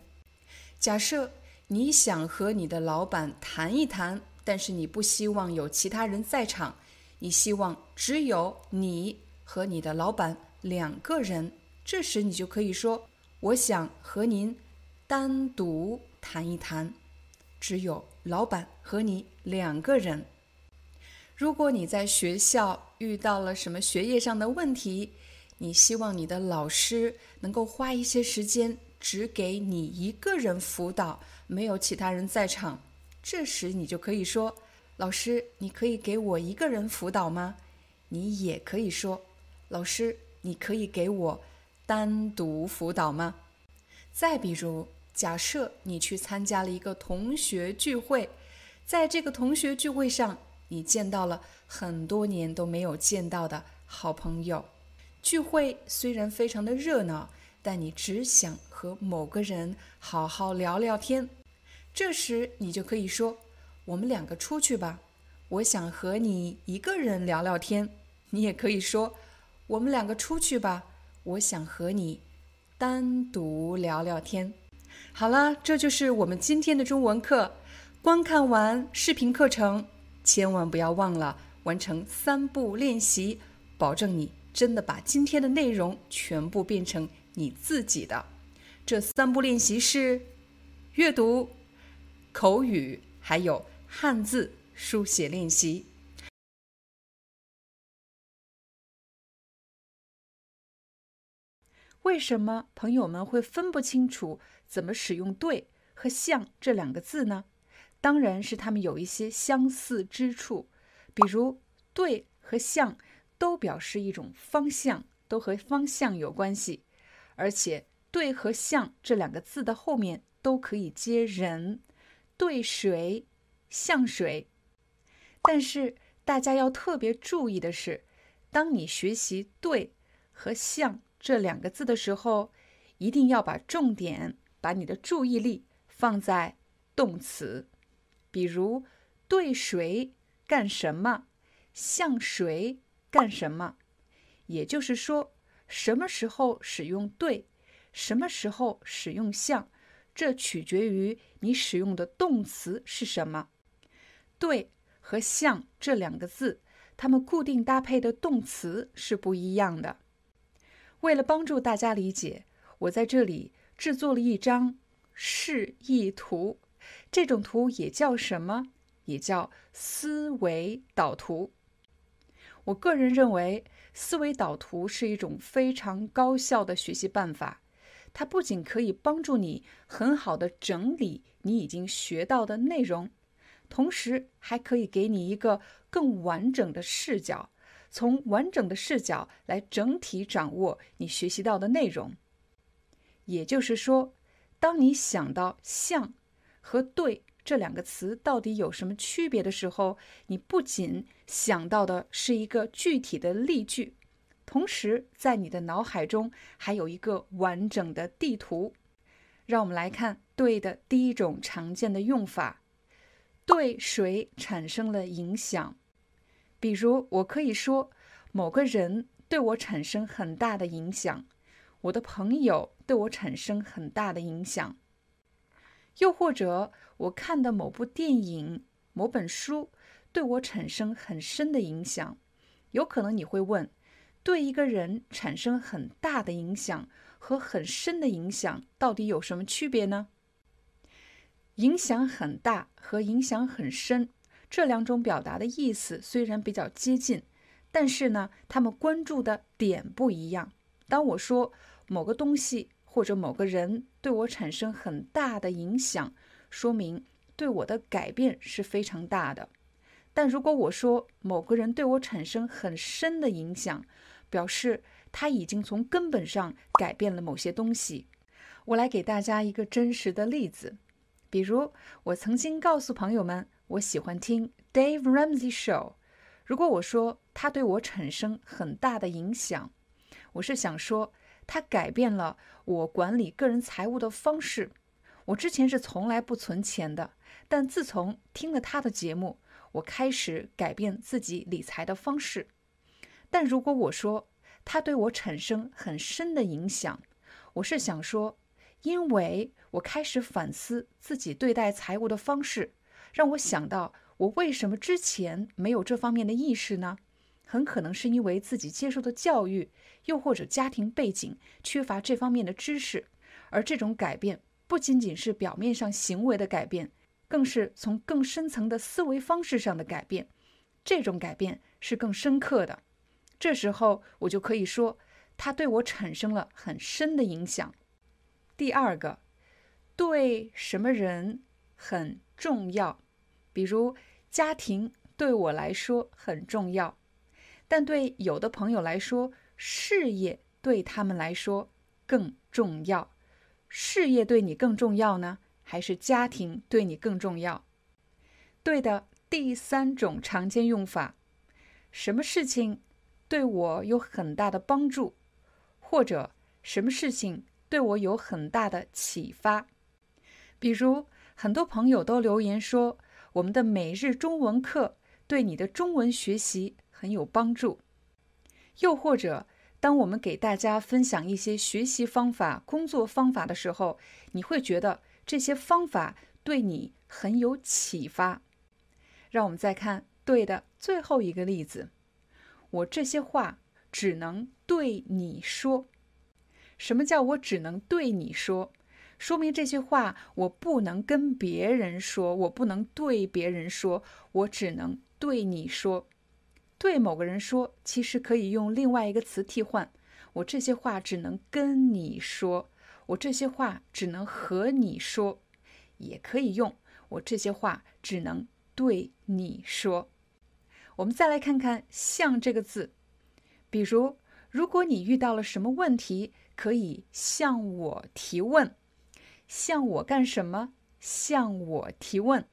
[SPEAKER 1] 假设你想和你的老板谈一谈，但是你不希望有其他人在场，你希望只有你和你的老板两个人，这时你就可以说：“我想和您单独谈一谈，只有老板和你两个人。”如果你在学校遇到了什么学业上的问题，你希望你的老师能够花一些时间只给你一个人辅导，没有其他人在场。这时你就可以说：“老师，你可以给我一个人辅导吗？”你也可以说：“老师，你可以给我单独辅导吗？”再比如，假设你去参加了一个同学聚会，在这个同学聚会上。你见到了很多年都没有见到的好朋友，聚会虽然非常的热闹，但你只想和某个人好好聊聊天。这时你就可以说：“我们两个出去吧，我想和你一个人聊聊天。”你也可以说：“我们两个出去吧，我想和你单独聊聊天。”好了，这就是我们今天的中文课。观看完视频课程。千万不要忘了完成三步练习，保证你真的把今天的内容全部变成你自己的。这三步练习是阅读、口语，还有汉字书写练习。为什么朋友们会分不清楚怎么使用“对”和“像”这两个字呢？当然是他们有一些相似之处，比如“对”和“向”都表示一种方向，都和方向有关系。而且“对”和“向”这两个字的后面都可以接人，“对谁”“像谁”。但是大家要特别注意的是，当你学习“对”和“像”这两个字的时候，一定要把重点、把你的注意力放在动词。比如，对谁干什么，像谁干什么，也就是说，什么时候使用对，什么时候使用像，这取决于你使用的动词是什么。对和像这两个字，它们固定搭配的动词是不一样的。为了帮助大家理解，我在这里制作了一张示意图。这种图也叫什么？也叫思维导图。我个人认为，思维导图是一种非常高效的学习办法。它不仅可以帮助你很好的整理你已经学到的内容，同时还可以给你一个更完整的视角，从完整的视角来整体掌握你学习到的内容。也就是说，当你想到像。和“对”这两个词到底有什么区别的时候，你不仅想到的是一个具体的例句，同时在你的脑海中还有一个完整的地图。让我们来看“对”的第一种常见的用法：对谁产生了影响？比如，我可以说某个人对我产生很大的影响，我的朋友对我产生很大的影响。又或者，我看的某部电影、某本书对我产生很深的影响。有可能你会问，对一个人产生很大的影响和很深的影响到底有什么区别呢？影响很大和影响很深这两种表达的意思虽然比较接近，但是呢，他们关注的点不一样。当我说某个东西，或者某个人对我产生很大的影响，说明对我的改变是非常大的。但如果我说某个人对我产生很深的影响，表示他已经从根本上改变了某些东西。我来给大家一个真实的例子，比如我曾经告诉朋友们，我喜欢听 Dave Ramsey Show。如果我说他对我产生很大的影响，我是想说。他改变了我管理个人财务的方式。我之前是从来不存钱的，但自从听了他的节目，我开始改变自己理财的方式。但如果我说他对我产生很深的影响，我是想说，因为我开始反思自己对待财务的方式，让我想到我为什么之前没有这方面的意识呢？很可能是因为自己接受的教育，又或者家庭背景缺乏这方面的知识，而这种改变不仅仅是表面上行为的改变，更是从更深层的思维方式上的改变。这种改变是更深刻的。这时候我就可以说，它对我产生了很深的影响。第二个，对什么人很重要，比如家庭对我来说很重要。但对有的朋友来说，事业对他们来说更重要。事业对你更重要呢，还是家庭对你更重要？对的，第三种常见用法：什么事情对我有很大的帮助，或者什么事情对我有很大的启发？比如，很多朋友都留言说，我们的每日中文课对你的中文学习。很有帮助。又或者，当我们给大家分享一些学习方法、工作方法的时候，你会觉得这些方法对你很有启发。让我们再看对的最后一个例子：我这些话只能对你说。什么叫我只能对你说？说明这些话我不能跟别人说，我不能对别人说，我只能对你说。对某个人说，其实可以用另外一个词替换。我这些话只能跟你说，我这些话只能和你说，也可以用我这些话只能对你说。我们再来看看“像”这个字，比如，如果你遇到了什么问题，可以向我提问。向我干什么？向我提问。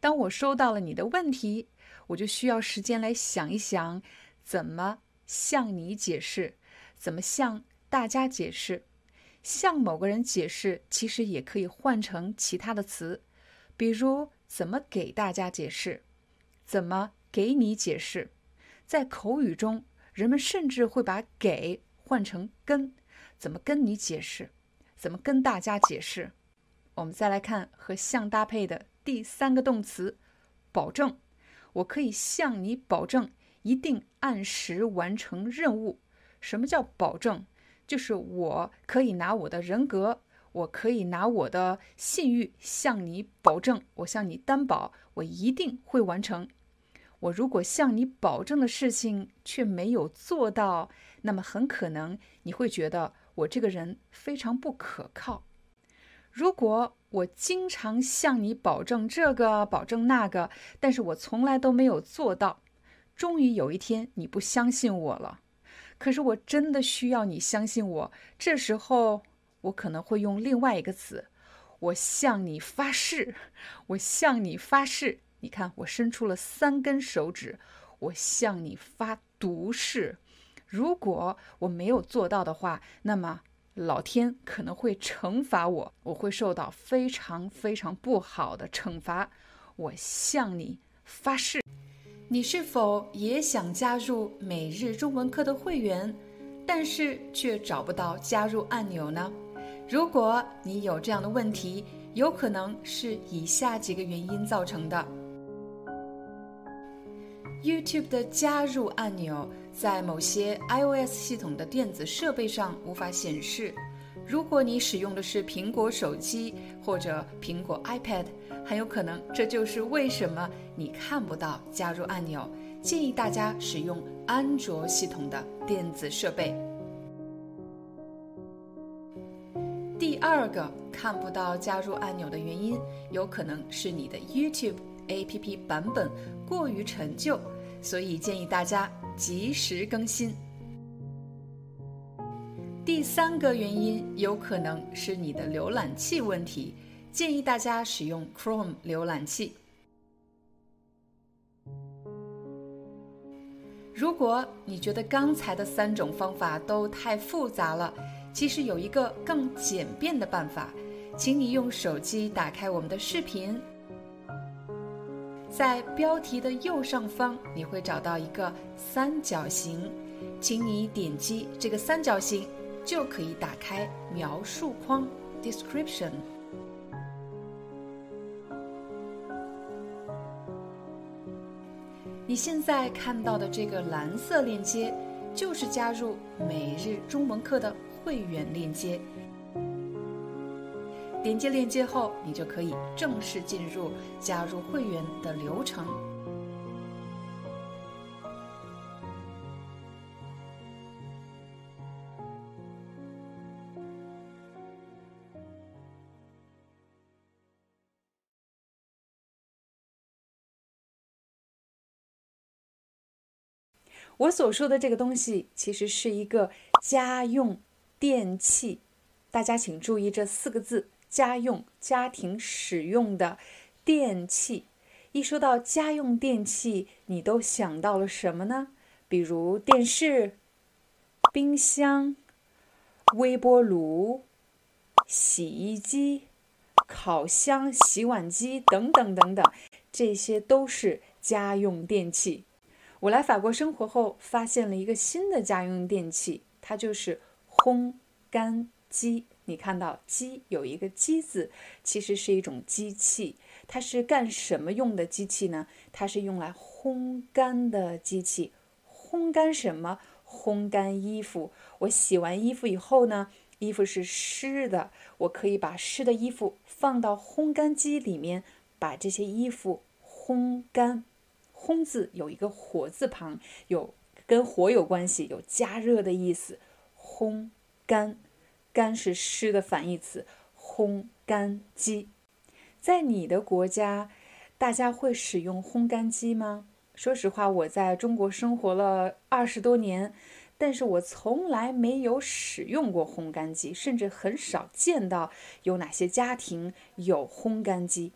[SPEAKER 1] 当我收到了你的问题。我就需要时间来想一想，怎么向你解释，怎么向大家解释。向某个人解释，其实也可以换成其他的词，比如怎么给大家解释，怎么给你解释。在口语中，人们甚至会把“给”换成“跟”，怎么跟你解释，怎么跟大家解释。我们再来看和“向”搭配的第三个动词，保证。我可以向你保证，一定按时完成任务。什么叫保证？就是我可以拿我的人格，我可以拿我的信誉向你保证，我向你担保，我一定会完成。我如果向你保证的事情却没有做到，那么很可能你会觉得我这个人非常不可靠。如果我经常向你保证这个，保证那个，但是我从来都没有做到，终于有一天你不相信我了。可是我真的需要你相信我，这时候我可能会用另外一个词，我向你发誓，我向你发誓。你看，我伸出了三根手指，我向你发毒誓。如果我没有做到的话，那么老天可能会惩罚我，我会受到非常非常不好的惩罚。我向你发誓。你是否也想加入每日中文课的会员，但是却找不到加入按钮呢？如果你有这样的问题，有可能是以下几个原因造成的：YouTube 的加入按钮在某些 iOS 系统的电子设备上无法显示。如果你使用的是苹果手机或者苹果 iPad，很有可能这就是为什么你看不到加入按钮。建议大家使用安卓系统的电子设备。第二个看不到加入按钮的原因，有可能是你的 YouTube APP 版本过于陈旧，所以建议大家及时更新。第三个原因有可能是你的浏览器问题，建议大家使用 Chrome 浏览器。如果你觉得刚才的三种方法都太复杂了，其实有一个更简便的办法，请你用手机打开我们的视频，在标题的右上方你会找到一个三角形，请你点击这个三角形，就可以打开描述框 （description）。你现在看到的这个蓝色链接，就是加入每日中文课的。会员链接，点击链接后，你就可以正式进入加入会员的流程。我所说的这个东西，其实是一个家用。电器，大家请注意这四个字：家用、家庭使用的电器。一说到家用电器，你都想到了什么呢？比如电视、冰箱、微波炉、洗衣机、烤箱、洗碗机等等等等，这些都是家用电器。我来法国生活后，发现了一个新的家用电器，它就是。烘干机，你看到“机”有一个“机”字，其实是一种机器。它是干什么用的机器呢？它是用来烘干的机器。烘干什么？烘干衣服。我洗完衣服以后呢，衣服是湿的，我可以把湿的衣服放到烘干机里面，把这些衣服烘干。烘字有一个火字旁，有跟火有关系，有加热的意思。烘干，干是湿的反义词。烘干机，在你的国家，大家会使用烘干机吗？说实话，我在中国生活了二十多年，但是我从来没有使用过烘干机，甚至很少见到有哪些家庭有烘干机。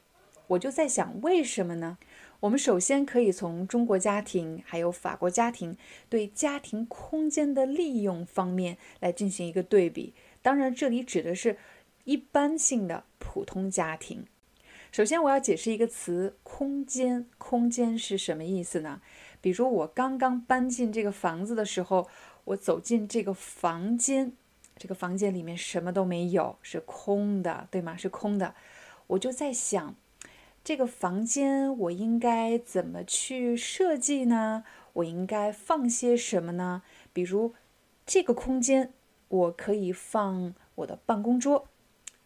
[SPEAKER 1] 我就在想，为什么呢？我们首先可以从中国家庭还有法国家庭对家庭空间的利用方面来进行一个对比。当然，这里指的是一般性的普通家庭。首先，我要解释一个词“空间”。空间是什么意思呢？比如我刚刚搬进这个房子的时候，我走进这个房间，这个房间里面什么都没有，是空的，对吗？是空的。我就在想。这个房间我应该怎么去设计呢？我应该放些什么呢？比如，这个空间我可以放我的办公桌，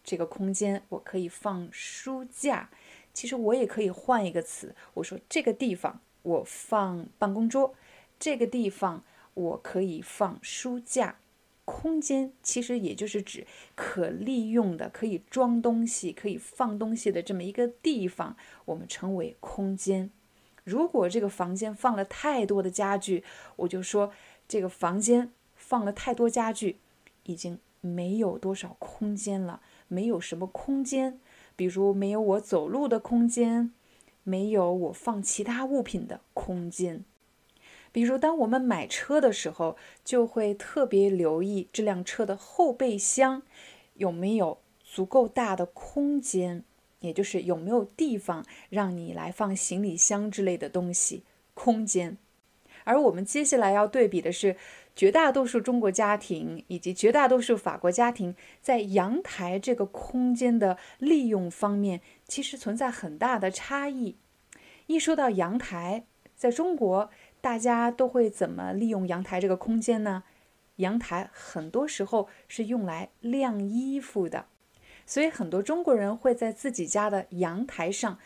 [SPEAKER 1] 这个空间我可以放书架。其实我也可以换一个词，我说这个地方我放办公桌，这个地方我可以放书架。空间其实也就是指可利用的、可以装东西、可以放东西的这么一个地方，我们称为空间。如果这个房间放了太多的家具，我就说这个房间放了太多家具，已经没有多少空间了，没有什么空间。
[SPEAKER 2] 比如没有我走路的空间，没有我放其他物品的空间。比如，当我们买车的时候，就会特别留意这辆车的后备箱有没有足够大的空间，也就是有没有地方让你来放行李箱之类的东西。空间。而我们接下来要对比的是，绝大多数中国家庭以及绝大多数法国家庭在阳台这个空间的利用方面，其实存在很大的差异。一说到阳台，在中国，大家都会怎么利用阳台这个空间呢？阳台很多时候是用来晾衣服的，所以很多中国人会在自己家的阳台上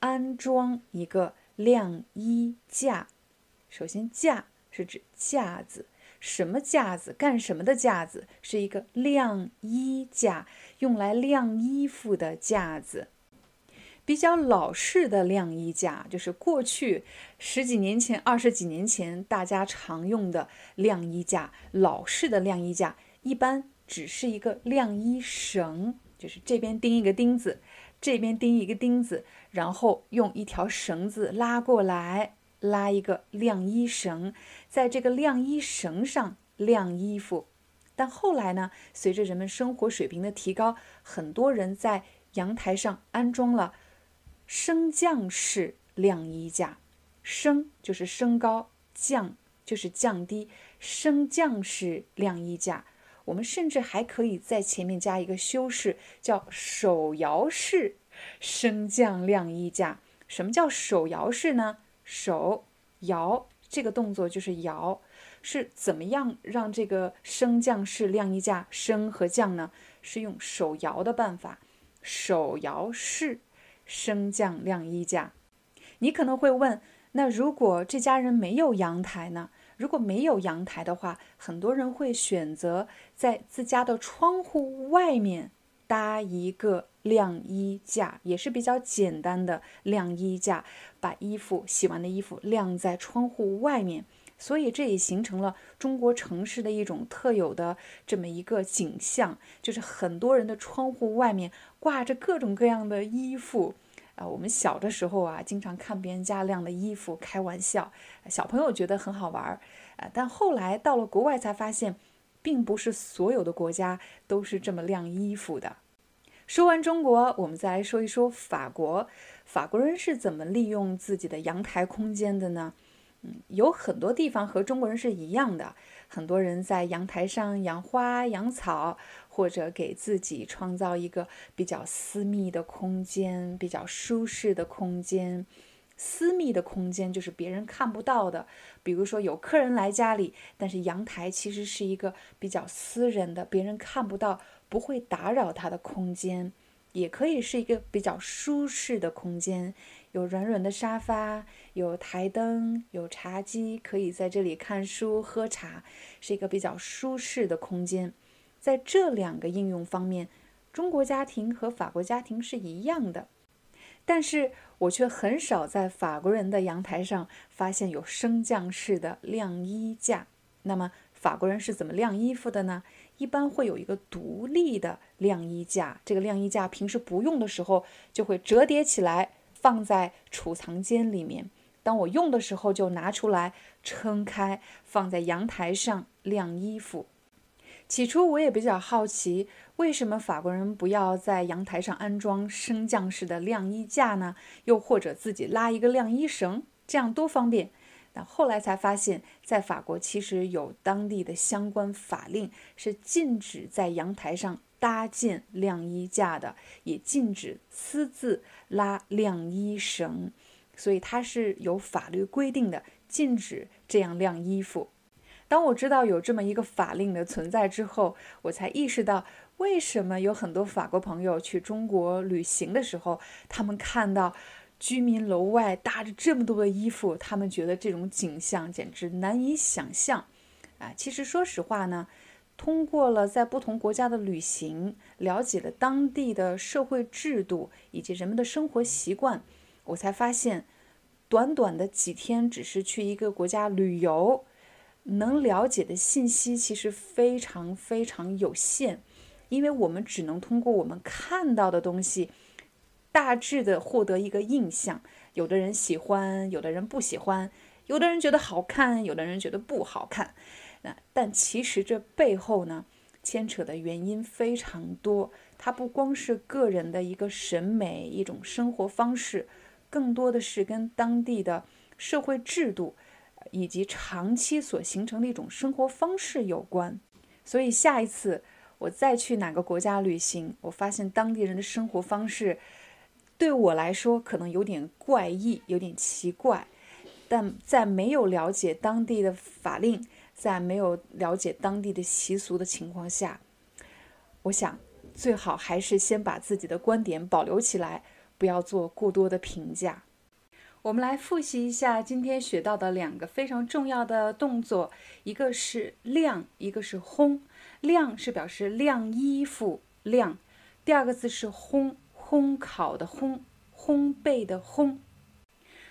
[SPEAKER 2] 安装一个晾衣架。首先，架是指架子，什么架子？干什么的架子？是一个晾衣架，用来晾衣服的架子。比较老式的晾衣架，就是过去十几年前、二十几年前大家常用的晾衣架。老式的晾衣架一般只是一个晾衣绳，就是这边钉一个钉子，这边钉一个钉子，然后用一条绳子拉过来，拉一个晾衣绳，在这个晾衣绳上晾衣服。但后来呢，随着人们生活水平的提高，很多人在阳台上安装了。升降式晾衣架，升就是升高，降就是降低，升降式晾衣架。我们甚至还可以在前面加一个修饰，叫手摇式升降晾衣架。什么叫手摇式呢？手摇这个动作就是摇，是怎么样让这个升降式晾衣架升和降呢？是用手摇的办法，手摇式。升降晾衣架，你可能会问：那如果这家人没有阳台呢？如果没有阳台的话，很多人会选择在自家的窗户外面搭一个晾衣架，也是比较简单的晾衣架，把衣服洗完的衣服晾在窗户外面。所以这也形成了中国城市的一种特有的这么一个景象，就是很多人的窗户外面挂着各种各样的衣服。啊，我们小的时候啊，经常看别人家晾的衣服，开玩笑，小朋友觉得很好玩儿。啊，但后来到了国外才发现，并不是所有的国家都是这么晾衣服的。说完中国，我们再来说一说法国。法国人是怎么利用自己的阳台空间的呢？嗯有很多地方和中国人是一样的，很多人在阳台上养花养草，或者给自己创造一个比较私密的空间、比较舒适的空间。私密的空间就是别人看不到的，比如说有客人来家里，但是阳台其实是一个比较私人的、别人看不到、不会打扰他的空间，也可以是一个比较舒适的空间。有软软的沙发，有台灯，有茶几，可以在这里看书喝茶，是一个比较舒适的空间。在这两个应用方面，中国家庭和法国家庭是一样的，但是我却很少在法国人的阳台上发现有升降式的晾衣架。那么法国人是怎么晾衣服的呢？一般会有一个独立的晾衣架，这个晾衣架平时不用的时候就会折叠起来。放在储藏间里面，当我用的时候就拿出来撑开，放在阳台上晾衣服。起初我也比较好奇，为什么法国人不要在阳台上安装升降式的晾衣架呢？又或者自己拉一个晾衣绳，这样多方便。后来才发现，在法国其实有当地的相关法令，是禁止在阳台上。搭建晾衣架的也禁止私自拉晾衣绳，所以它是有法律规定的，禁止这样晾衣服。当我知道有这么一个法令的存在之后，我才意识到为什么有很多法国朋友去中国旅行的时候，他们看到居民楼外搭着这么多的衣服，他们觉得这种景象简直难以想象。啊，其实说实话呢。通过了在不同国家的旅行，了解了当地的社会制度以及人们的生活习惯，我才发现，短短的几天只是去一个国家旅游，能了解的信息其实非常非常有限，因为我们只能通过我们看到的东西，大致的获得一个印象。有的人喜欢，有的人不喜欢，有的人觉得好看，有的人觉得不好看。那但其实这背后呢，牵扯的原因非常多。它不光是个人的一个审美、一种生活方式，更多的是跟当地的社会制度以及长期所形成的一种生活方式有关。所以下一次我再去哪个国家旅行，我发现当地人的生活方式对我来说可能有点怪异、有点奇怪，但在没有了解当地的法令，在没有了解当地的习俗的情况下，我想最好还是先把自己的观点保留起来，不要做过多的评价。我们来复习一下今天学到的两个非常重要的动作，一个是晾，一个是烘。晾是表示晾衣服，晾。第二个字是烘，烘烤的烘，烘焙的烘。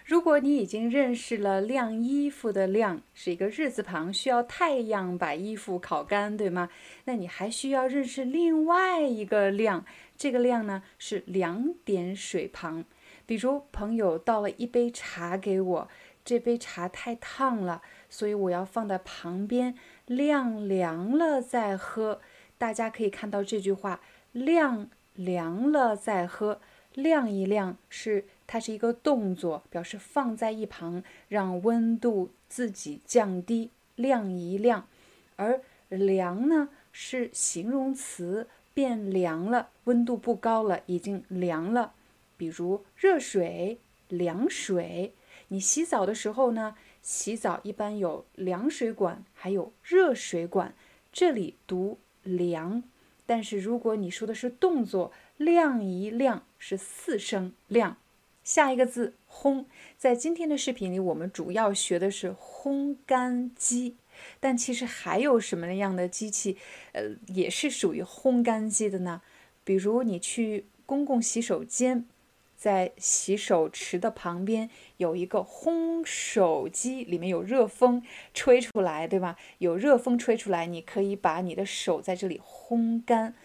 [SPEAKER 2] 如果你已经认识了晾衣服的晾是一个日字旁，需要太阳把衣服烤干，对吗？那你还需要认识另外一个晾，这个晾呢是两点水旁。比如朋友倒了一杯茶给我，这杯茶太烫了，所以我要放在旁边晾凉了再喝。大家可以看到这句话“晾凉了再喝”，晾一晾是它是一个动作，表示放在一旁，让温度自己降低，晾一晾。而凉呢是形容词，变凉了，温度不高了，已经凉了。比如热水、凉水，你洗澡的时候呢？洗澡一般有凉水管，还有热水管。这里读凉，但是如果你说的是动作，晾一晾是四声晾。下一个字烘，在今天的视频里，我们主要学的是烘干机，但其实还有什么样的机器，呃，也是属于烘干机的呢？比如你去公共洗手间。在洗手池的旁边有一个烘手机，里面有热风吹出来，对吧？有热风吹出来，你可以把你的手在这里烘干。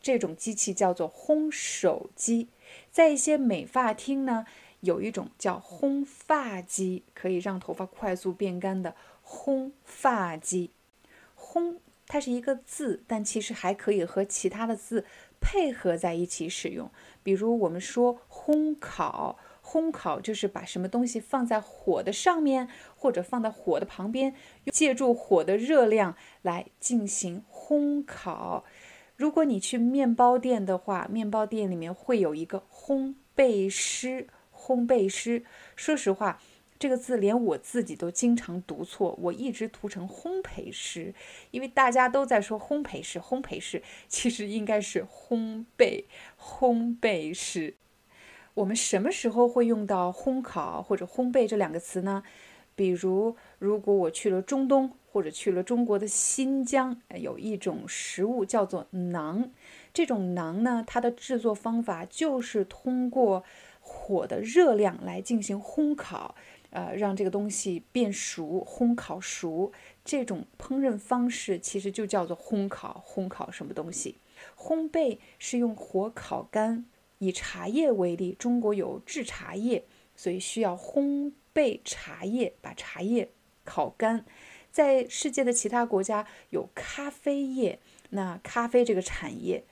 [SPEAKER 2] 这种机器叫做烘手机。在一些美发厅呢，有一种叫烘发机，可以让头发快速变干的烘发机。烘它是一个字，但其实还可以和其他的字配合在一起使用。比如我们说烘烤，烘烤就是把什么东西放在火的上面，或者放在火的旁边，借助火的热量来进行烘烤。如果你去面包店的话，面包店里面会有一个烘焙师，烘焙师。说实话。这个字连我自己都经常读错，我一直读成烘焙师，因为大家都在说烘焙师，烘焙师其实应该是烘焙，烘焙师。我们什么时候会用到烘烤或者烘焙这两个词呢？比如，如果我去了中东或者去了中国的新疆，有一种食物叫做馕，这种馕呢，它的制作方法就是通过火的热量来进行烘烤。呃，让这个东西变熟，烘烤熟，这种烹饪方式其实就叫做烘烤。烘烤什么东西？烘焙是用火烤干。以茶叶为例，中国有制茶叶，所以需要烘焙茶叶，把茶叶烤干。在世界的其他国家有咖啡业，那咖啡这个产业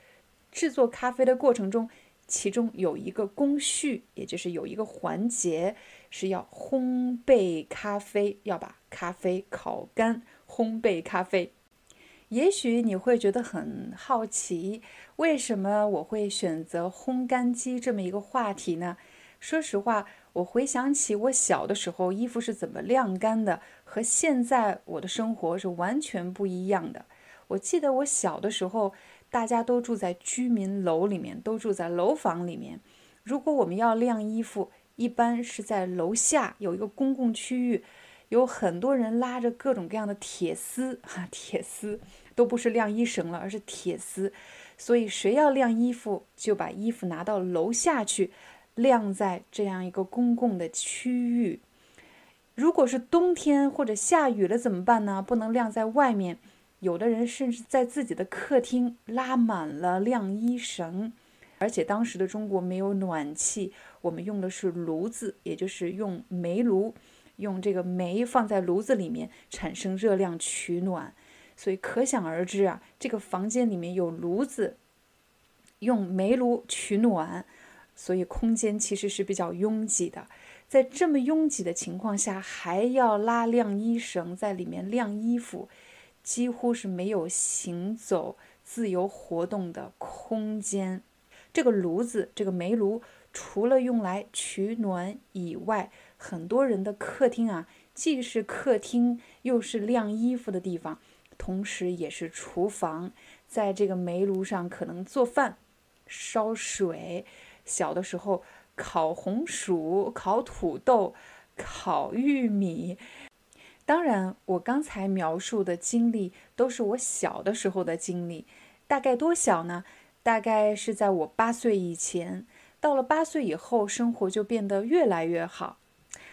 [SPEAKER 2] 制作咖啡的过程中，其中有一个工序，也就是有一个环节。是要烘焙咖啡，要把咖啡烤干。烘焙咖啡，也许你会觉得很好奇，为什么我会选择烘干机这么一个话题呢？说实话，我回想起我小的时候衣服是怎么晾干的，和现在我的生活是完全不一样的。我记得我小的时候，大家都住在居民楼里面，都住在楼房里面。如果我们要晾衣服，一般是在楼下有一个公共区域，有很多人拉着各种各样的铁丝，哈，铁丝都不是晾衣绳了，而是铁丝。所以谁要晾衣服，就把衣服拿到楼下去，晾在这样一个公共的区域。如果是冬天或者下雨了怎么办呢？不能晾在外面，有的人甚至在自己的客厅拉满了晾衣绳。而且当时的中国没有暖气，我们用的是炉子，也就是用煤炉，用这个煤放在炉子里面产生热量取暖。所以可想而知啊，这个房间里面有炉子，用煤炉取暖，所以空间其实是比较拥挤的。在这么拥挤的情况下，还要拉晾衣绳在里面晾衣服，几乎是没有行走、自由活动的空间。这个炉子，这个煤炉，除了用来取暖以外，很多人的客厅啊，既是客厅，又是晾衣服的地方。同时也是厨房，在这个煤炉上可能做饭、烧水。小的时候烤红薯、烤土豆、烤玉米。当然，我刚才描述的经历都是我小的时候的经历。大概多小呢？大概是在我八岁以前。到了八岁以后，生活就变得越来越好。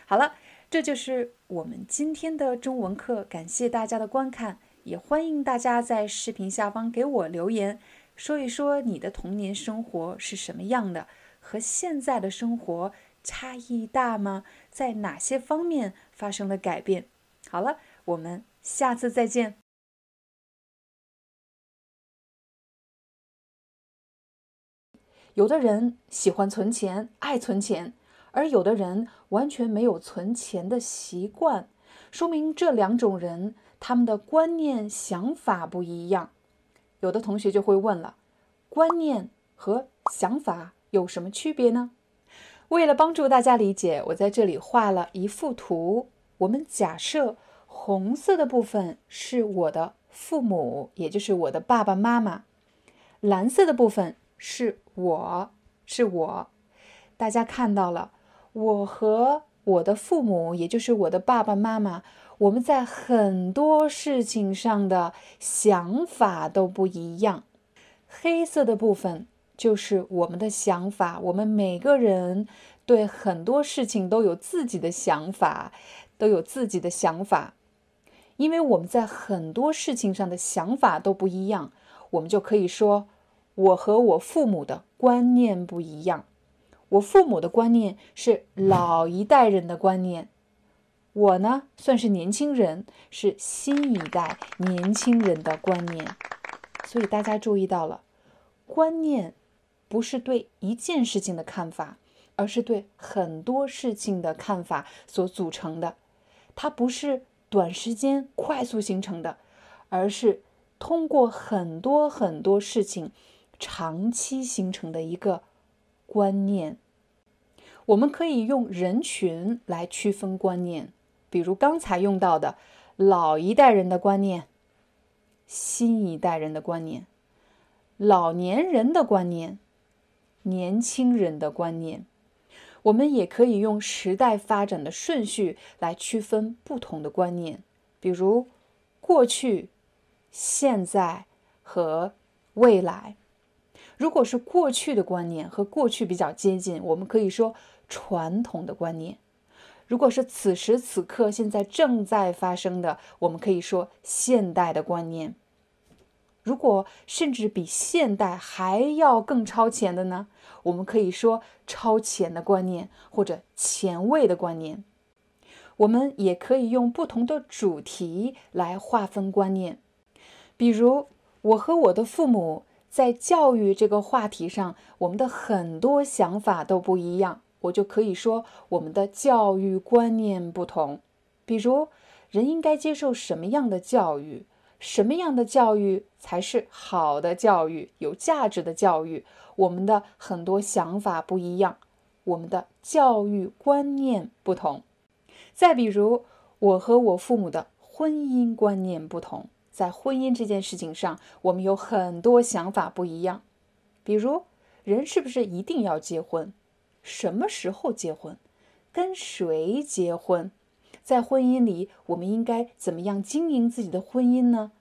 [SPEAKER 2] 好了，这就是我们今天的中文课。感谢大家的观看。也欢迎大家在视频下方给我留言，说一说你的童年生活是什么样的，和现在的生活差异大吗？在哪些方面发生了改变？好了，我们下次再见。有的人喜欢存钱，爱存钱，而有的人完全没有存钱的习惯，说明这两种人。他们的观念、想法不一样，有的同学就会问了：观念和想法有什么区别呢？为了帮助大家理解，我在这里画了一幅图。我们假设红色的部分是我的父母，也就是我的爸爸妈妈；蓝色的部分是我，是我。大家看到了，我和我的父母，也就是我的爸爸妈妈。我们在很多事情上的想法都不一样。黑色的部分就是我们的想法，我们每个人对很多事情都有自己的想法，都有自己的想法。因为我们在很多事情上的想法都不一样，我们就可以说，我和我父母的观念不一样。我父母的观念是老一代人的观念。我呢，算是年轻人，是新一代年轻人的观念，所以大家注意到了，观念不是对一件事情的看法，而是对很多事情的看法所组成的。它不是短时间快速形成的，而是通过很多很多事情长期形成的一个观念。我们可以用人群来区分观念。比如刚才用到的老一代人的观念、新一代人的观念、老年人的观念、年轻人的观念，我们也可以用时代发展的顺序来区分不同的观念，比如过去、现在和未来。如果是过去的观念和过去比较接近，我们可以说传统的观念。如果是此时此刻现在正在发生的，我们可以说现代的观念。如果甚至比现代还要更超前的呢？我们可以说超前的观念或者前卫的观念。我们也可以用不同的主题来划分观念，比如我和我的父母在教育这个话题上，我们的很多想法都不一样。我就可以说，我们的教育观念不同。比如，人应该接受什么样的教育？什么样的教育才是好的教育、有价值的教育？我们的很多想法不一样，我们的教育观念不同。再比如，我和我父母的婚姻观念不同，在婚姻这件事情上，我们有很多想法不一样。比如，人是不是一定要结婚？什么时候结婚？跟谁结婚？在婚姻里，我们应该怎么样经营自己的婚姻呢？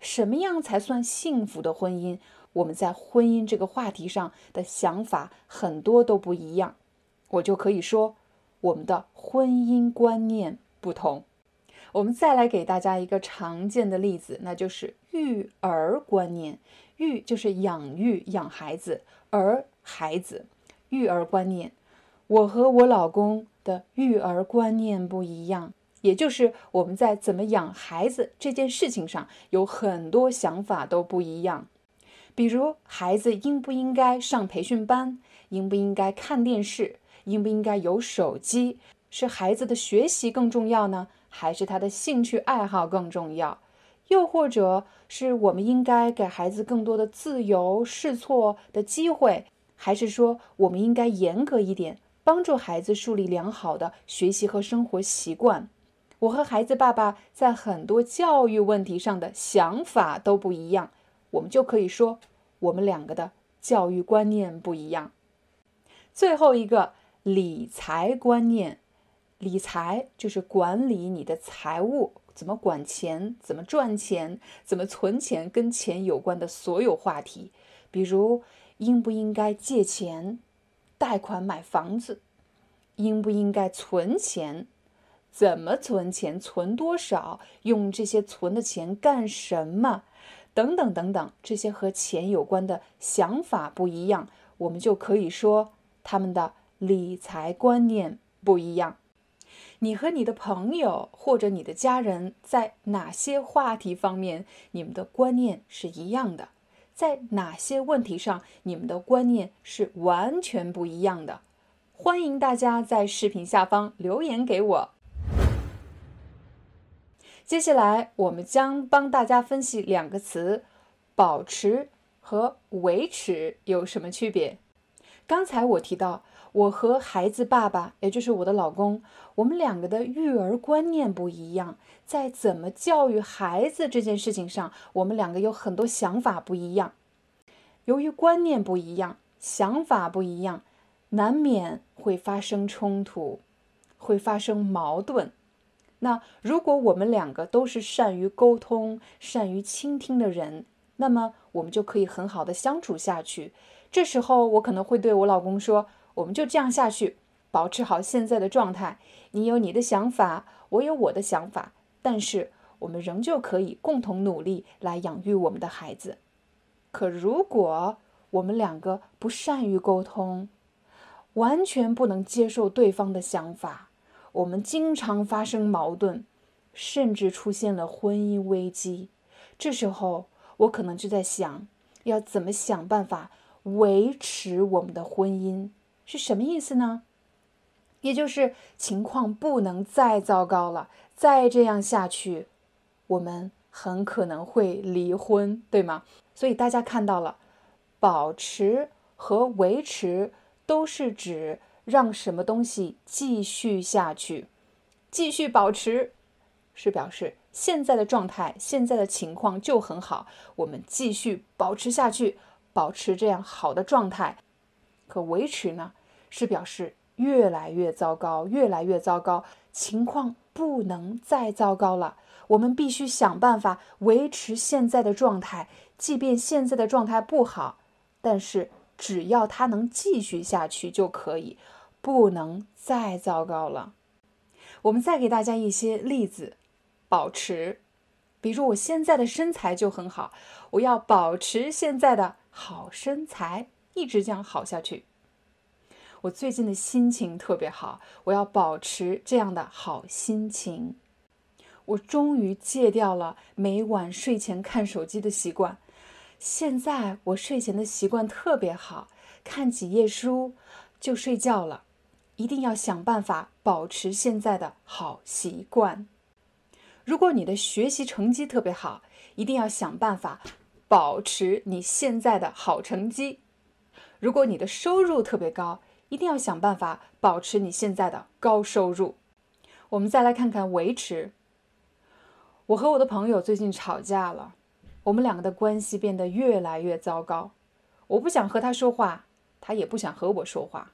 [SPEAKER 2] 什么样才算幸福的婚姻？我们在婚姻这个话题上的想法很多都不一样，我就可以说我们的婚姻观念不同。我们再来给大家一个常见的例子，那就是育儿观念。育就是养育、养孩子，儿。孩子，育儿观念。我和我老公的育儿观念不一样，也就是我们在怎么养孩子这件事情上有很多想法都不一样。比如，孩子应不应该上培训班，应不应该看电视，应不应该有手机，是孩子的学习更重要呢，还是他的兴趣爱好更重要？又或者是我们应该给孩子更多的自由试错的机会，还是说我们应该严格一点，帮助孩子树立良好的学习和生活习惯？我和孩子爸爸在很多教育问题上的想法都不一样，我们就可以说我们两个的教育观念不一样。最后一个理财观念，理财就是管理你的财务。怎么管钱？怎么赚钱？怎么存钱？跟钱有关的所有话题，比如应不应该借钱、贷款买房子，应不应该存钱，怎么存钱，存多少，用这些存的钱干什么，等等等等，这些和钱有关的想法不一样，我们就可以说他们的理财观念不一样。你和你的朋友或者你的家人在哪些话题方面，你们的观念是一样的？在哪些问题上，你们的观念是完全不一样的？欢迎大家在视频下方留言给我。接下来，我们将帮大家分析两个词：保持和维持有什么区别？刚才我提到。我和孩子爸爸，也就是我的老公，我们两个的育儿观念不一样，在怎么教育孩子这件事情上，我们两个有很多想法不一样。由于观念不一样，想法不一样，难免会发生冲突，会发生矛盾。那如果我们两个都是善于沟通、善于倾听的人，那么我们就可以很好的相处下去。这时候，我可能会对我老公说。我们就这样下去，保持好现在的状态。你有你的想法，我有我的想法，但是我们仍旧可以共同努力来养育我们的孩子。可如果我们两个不善于沟通，完全不能接受对方的想法，我们经常发生矛盾，甚至出现了婚姻危机。这时候，我可能就在想，要怎么想办法维持我们的婚姻。是什么意思呢？也就是情况不能再糟糕了，再这样下去，我们很可能会离婚，对吗？所以大家看到了，保持和维持都是指让什么东西继续下去，继续保持是表示现在的状态、现在的情况就很好，我们继续保持下去，保持这样好的状态。可维持呢？是表示越来越糟糕，越来越糟糕，情况不能再糟糕了。我们必须想办法维持现在的状态，即便现在的状态不好，但是只要它能继续下去就可以，不能再糟糕了。我们再给大家一些例子，保持，比如我现在的身材就很好，我要保持现在的好身材，一直这样好下去。我最近的心情特别好，我要保持这样的好心情。我终于戒掉了每晚睡前看手机的习惯，现在我睡前的习惯特别好，看几页书就睡觉了。一定要想办法保持现在的好习惯。如果你的学习成绩特别好，一定要想办法保持你现在的好成绩。如果你的收入特别高，一定要想办法保持你现在的高收入。我们再来看看维持。我和我的朋友最近吵架了，我们两个的关系变得越来越糟糕。我不想和他说话，他也不想和我说话。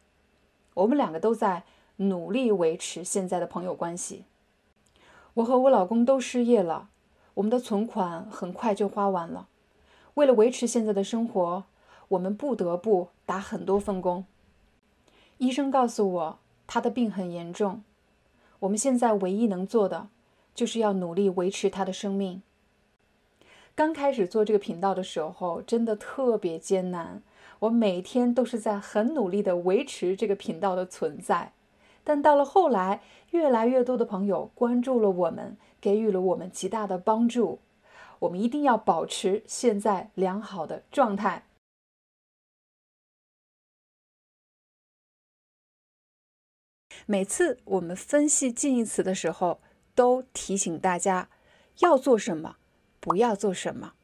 [SPEAKER 2] 我们两个都在努力维持现在的朋友关系。我和我老公都失业了，我们的存款很快就花完了。为了维持现在的生活，我们不得不打很多份工。医生告诉我，他的病很严重。我们现在唯一能做的，就是要努力维持他的生命。刚开始做这个频道的时候，真的特别艰难。我每天都是在很努力的维持这个频道的存在。但到了后来，越来越多的朋友关注了我们，给予了我们极大的帮助。我们一定要保持现在良好的状态。每次我们分析近义词的时候，都提醒大家要做什么，不要做什么。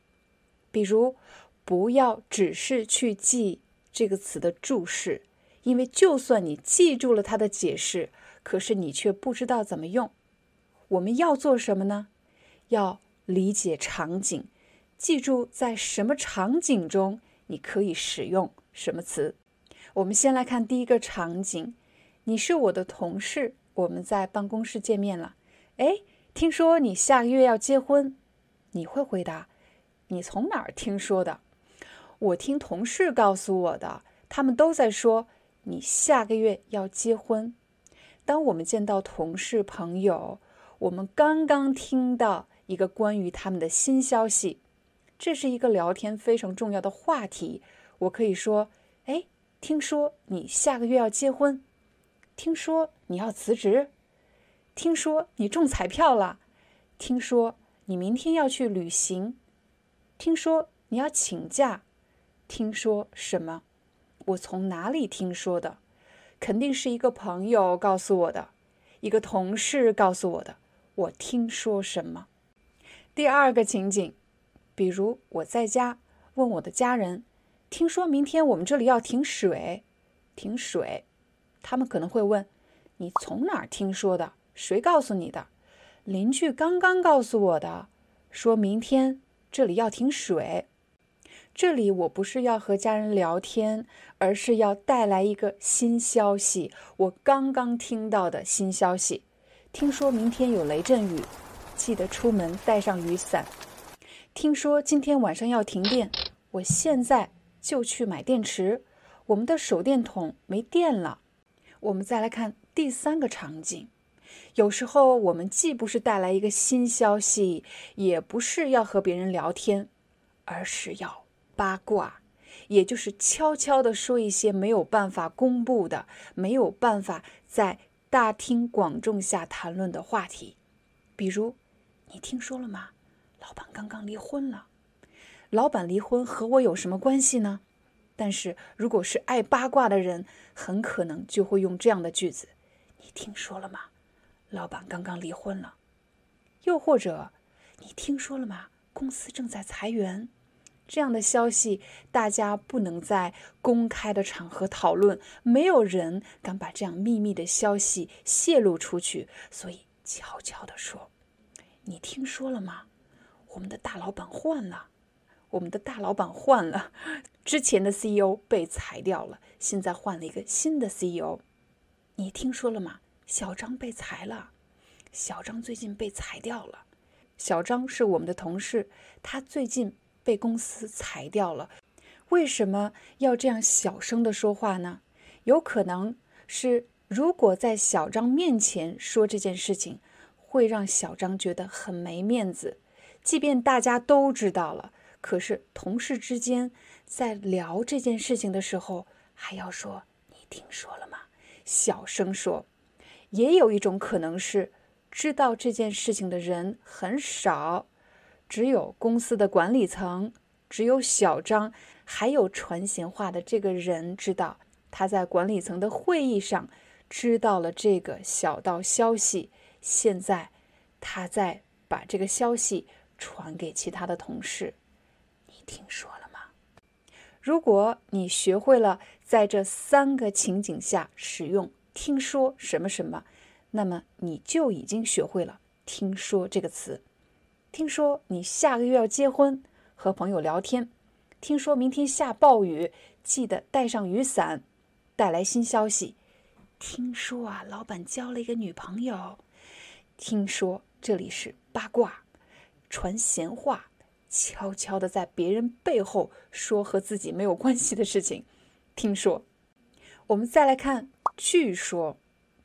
[SPEAKER 2] 比如，不要只是去记这个词的注释，因为就算你记住了它的解释，可是你却不知道怎么用。我们要做什么呢？要理解场景，记住在什么场景中你可以使用什么词。我们先来看第一个场景。你是我的同事，我们在办公室见面了。哎，听说你下个月要结婚，你会回答：你从哪儿听说的？我听同事告诉我的，他们都在说你下个月要结婚。当我们见到同事朋友，我们刚刚听到一个关于他们的新消息，这是一个聊天非常重要的话题。我可以说：哎，听说你下个月要结婚。听说你要辞职，听说你中彩票了，听说你明天要去旅行，听说你要请假，听说什么？我从哪里听说的？肯定是一个朋友告诉我的，一个同事告诉我的。我听说什么？第二个情景，比如我在家问我的家人，听说明天我们这里要停水，停水。他们可能会问：“你从哪儿听说的？谁告诉你的？”邻居刚刚告诉我的，说明天这里要停水。这里我不是要和家人聊天，而是要带来一个新消息。我刚刚听到的新消息，听说明天有雷阵雨，记得出门带上雨伞。听说今天晚上要停电，我现在就去买电池。我们的手电筒没电了。我们再来看第三个场景，有时候我们既不是带来一个新消息，也不是要和别人聊天，而是要八卦，也就是悄悄地说一些没有办法公布的、没有办法在大庭广众下谈论的话题。比如，你听说了吗？老板刚刚离婚了。老板离婚和我有什么关系呢？但是，如果是爱八卦的人，很可能就会用这样的句子：“你听说了吗？老板刚刚离婚了。”又或者，“你听说了吗？公司正在裁员。”这样的消息，大家不能在公开的场合讨论，没有人敢把这样秘密的消息泄露出去，所以悄悄地说：“你听说了吗？我们的大老板换了。”我们的大老板换了，之前的 CEO 被裁掉了，现在换了一个新的 CEO。你听说了吗？小张被裁了，小张最近被裁掉了。小张是我们的同事，他最近被公司裁掉了。为什么要这样小声的说话呢？有可能是，如果在小张面前说这件事情，会让小张觉得很没面子，即便大家都知道了。可是同事之间在聊这件事情的时候，还要说“你听说了吗？”小声说。也有一种可能是，知道这件事情的人很少，只有公司的管理层，只有小张，还有传闲话的这个人知道。他在管理层的会议上知道了这个小道消息，现在他在把这个消息传给其他的同事。听说了吗？如果你学会了在这三个情景下使用“听说什么什么”，那么你就已经学会了“听说”这个词。听说你下个月要结婚，和朋友聊天；听说明天下暴雨，记得带上雨伞。带来新消息。听说啊，老板交了一个女朋友。听说这里是八卦，传闲话。悄悄地在别人背后说和自己没有关系的事情。听说，我们再来看，据说，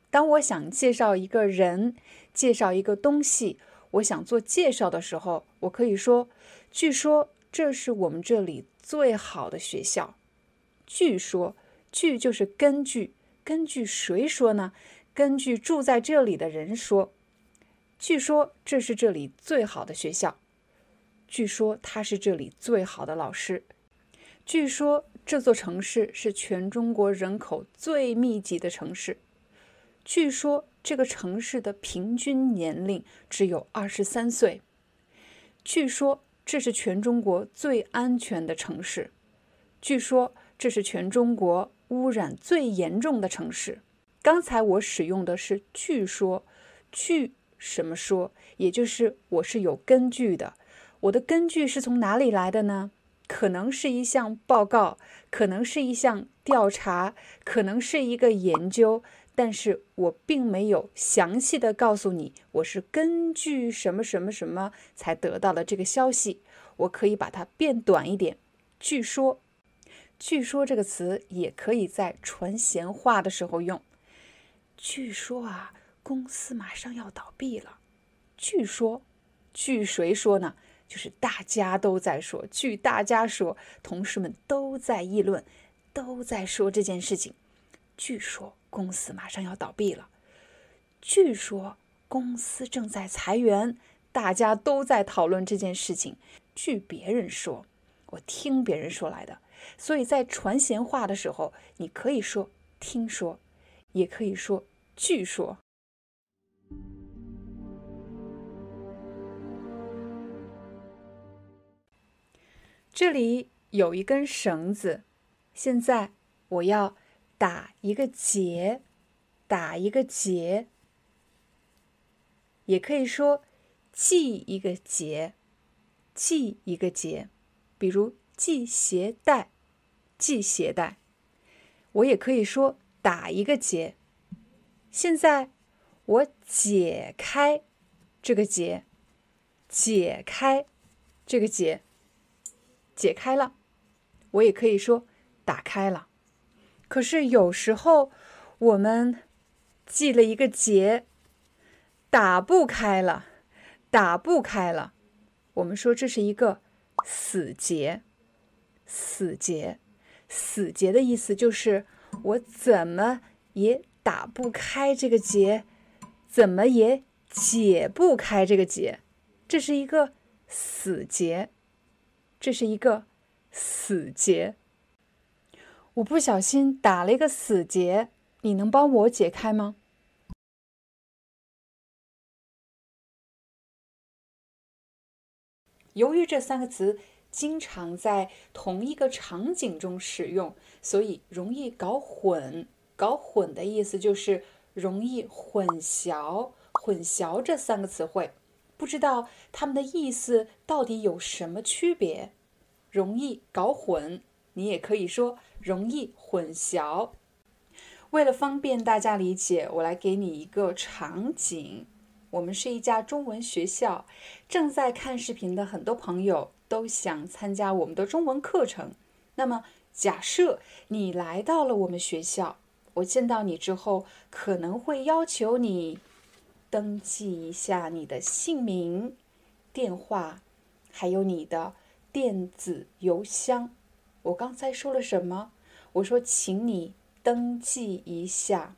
[SPEAKER 2] 当我想介绍一个人、介绍一个东西，我想做介绍的时候，我可以说：“据说这是我们这里最好的学校。”据说，据就是根据，根据谁说呢？根据住在这里的人说。据说这是这里最好的学校。据说他是这里最好的老师。据说这座城市是全中国人口最密集的城市。据说这个城市的平均年龄只有二十三岁。据说这是全中国最安全的城市。据说这是全中国污染最严重的城市。刚才我使用的是“据说”，据什么说？也就是我是有根据的。我的根据是从哪里来的呢？可能是一项报告，可能是一项调查，可能是一个研究，但是我并没有详细的告诉你我是根据什么什么什么才得到了这个消息。我可以把它变短一点，据说，据说这个词也可以在传闲话的时候用。据说啊，公司马上要倒闭了。据说，据谁说呢？就是大家都在说，据大家说，同事们都在议论，都在说这件事情。据说公司马上要倒闭了。据说公司正在裁员，大家都在讨论这件事情。据别人说，我听别人说来的。所以在传闲话的时候，你可以说听说，也可以说据说。这里有一根绳子，现在我要打一个结，打一个结，也可以说系一个结，系一个结，比如系鞋带，系鞋带。我也可以说打一个结。现在我解开这个结，解开这个结。解开了，我也可以说打开了。可是有时候我们系了一个结，打不开了，打不开了。我们说这是一个死结，死结，死结的意思就是我怎么也打不开这个结，怎么也解不开这个结，这是一个死结。这是一个死结，我不小心打了一个死结，你能帮我解开吗？由于这三个词经常在同一个场景中使用，所以容易搞混。搞混的意思就是容易混淆，混淆这三个词汇。不知道它们的意思到底有什么区别，容易搞混。你也可以说容易混淆。为了方便大家理解，我来给你一个场景：我们是一家中文学校，正在看视频的很多朋友都想参加我们的中文课程。那么，假设你来到了我们学校，我见到你之后，可能会要求你。登记一下你的姓名、电话，还有你的电子邮箱。我刚才说了什么？我说，请你登记一下。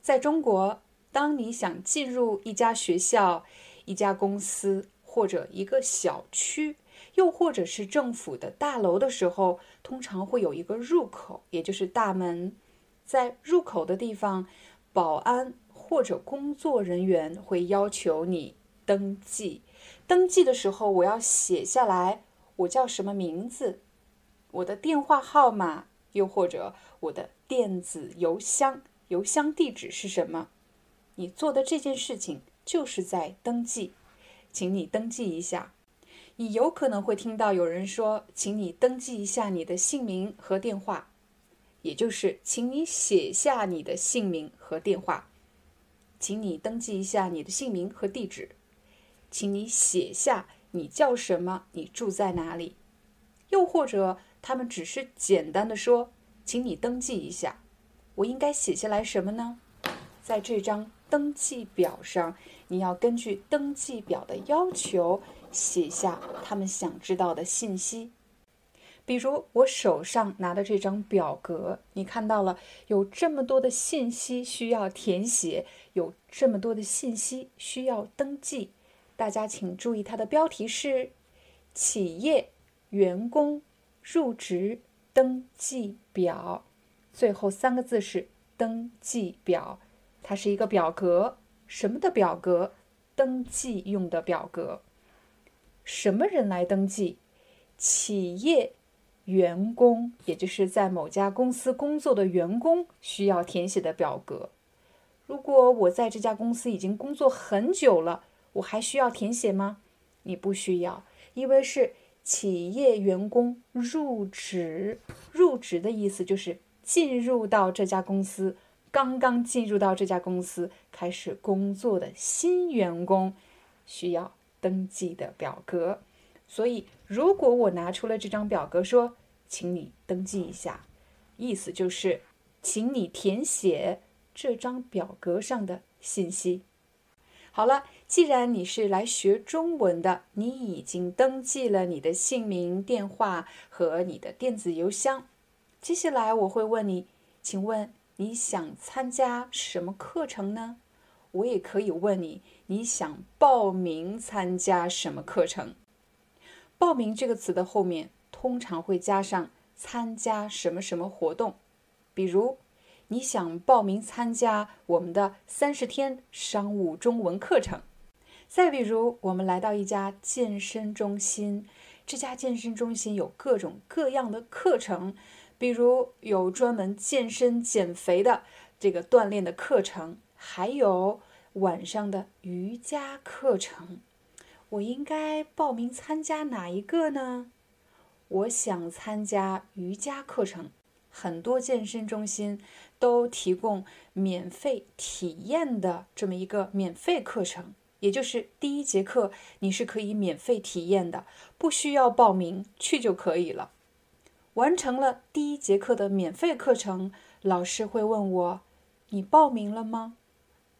[SPEAKER 2] 在中国，当你想进入一家学校、一家公司或者一个小区，又或者是政府的大楼的时候，通常会有一个入口，也就是大门。在入口的地方，保安。或者工作人员会要求你登记，登记的时候我要写下来，我叫什么名字，我的电话号码，又或者我的电子邮箱，邮箱地址是什么？你做的这件事情就是在登记，请你登记一下。你有可能会听到有人说，请你登记一下你的姓名和电话，也就是请你写下你的姓名和电话。请你登记一下你的姓名和地址，请你写下你叫什么，你住在哪里。又或者他们只是简单的说，请你登记一下。我应该写下来什么呢？在这张登记表上，你要根据登记表的要求写下他们想知道的信息。比如我手上拿的这张表格，你看到了有这么多的信息需要填写，有这么多的信息需要登记。大家请注意，它的标题是“企业员工入职登记表”，最后三个字是“登记表”。它是一个表格，什么的表格？登记用的表格。什么人来登记？企业。员工，也就是在某家公司工作的员工需要填写的表格。如果我在这家公司已经工作很久了，我还需要填写吗？你不需要，因为是企业员工入职。入职的意思就是进入到这家公司，刚刚进入到这家公司开始工作的新员工需要登记的表格。所以，如果我拿出了这张表格，说，请你登记一下，意思就是，请你填写这张表格上的信息。好了，既然你是来学中文的，你已经登记了你的姓名、电话和你的电子邮箱。接下来我会问你，请问你想参加什么课程呢？我也可以问你，你想报名参加什么课程？报名这个词的后面通常会加上参加什么什么活动，比如你想报名参加我们的三十天商务中文课程。再比如，我们来到一家健身中心，这家健身中心有各种各样的课程，比如有专门健身减肥的这个锻炼的课程，还有晚上的瑜伽课程。我应该报名参加哪一个呢？我想参加瑜伽课程。很多健身中心都提供免费体验的这么一个免费课程，也就是第一节课你是可以免费体验的，不需要报名去就可以了。完成了第一节课的免费课程，老师会问我：“你报名了吗？”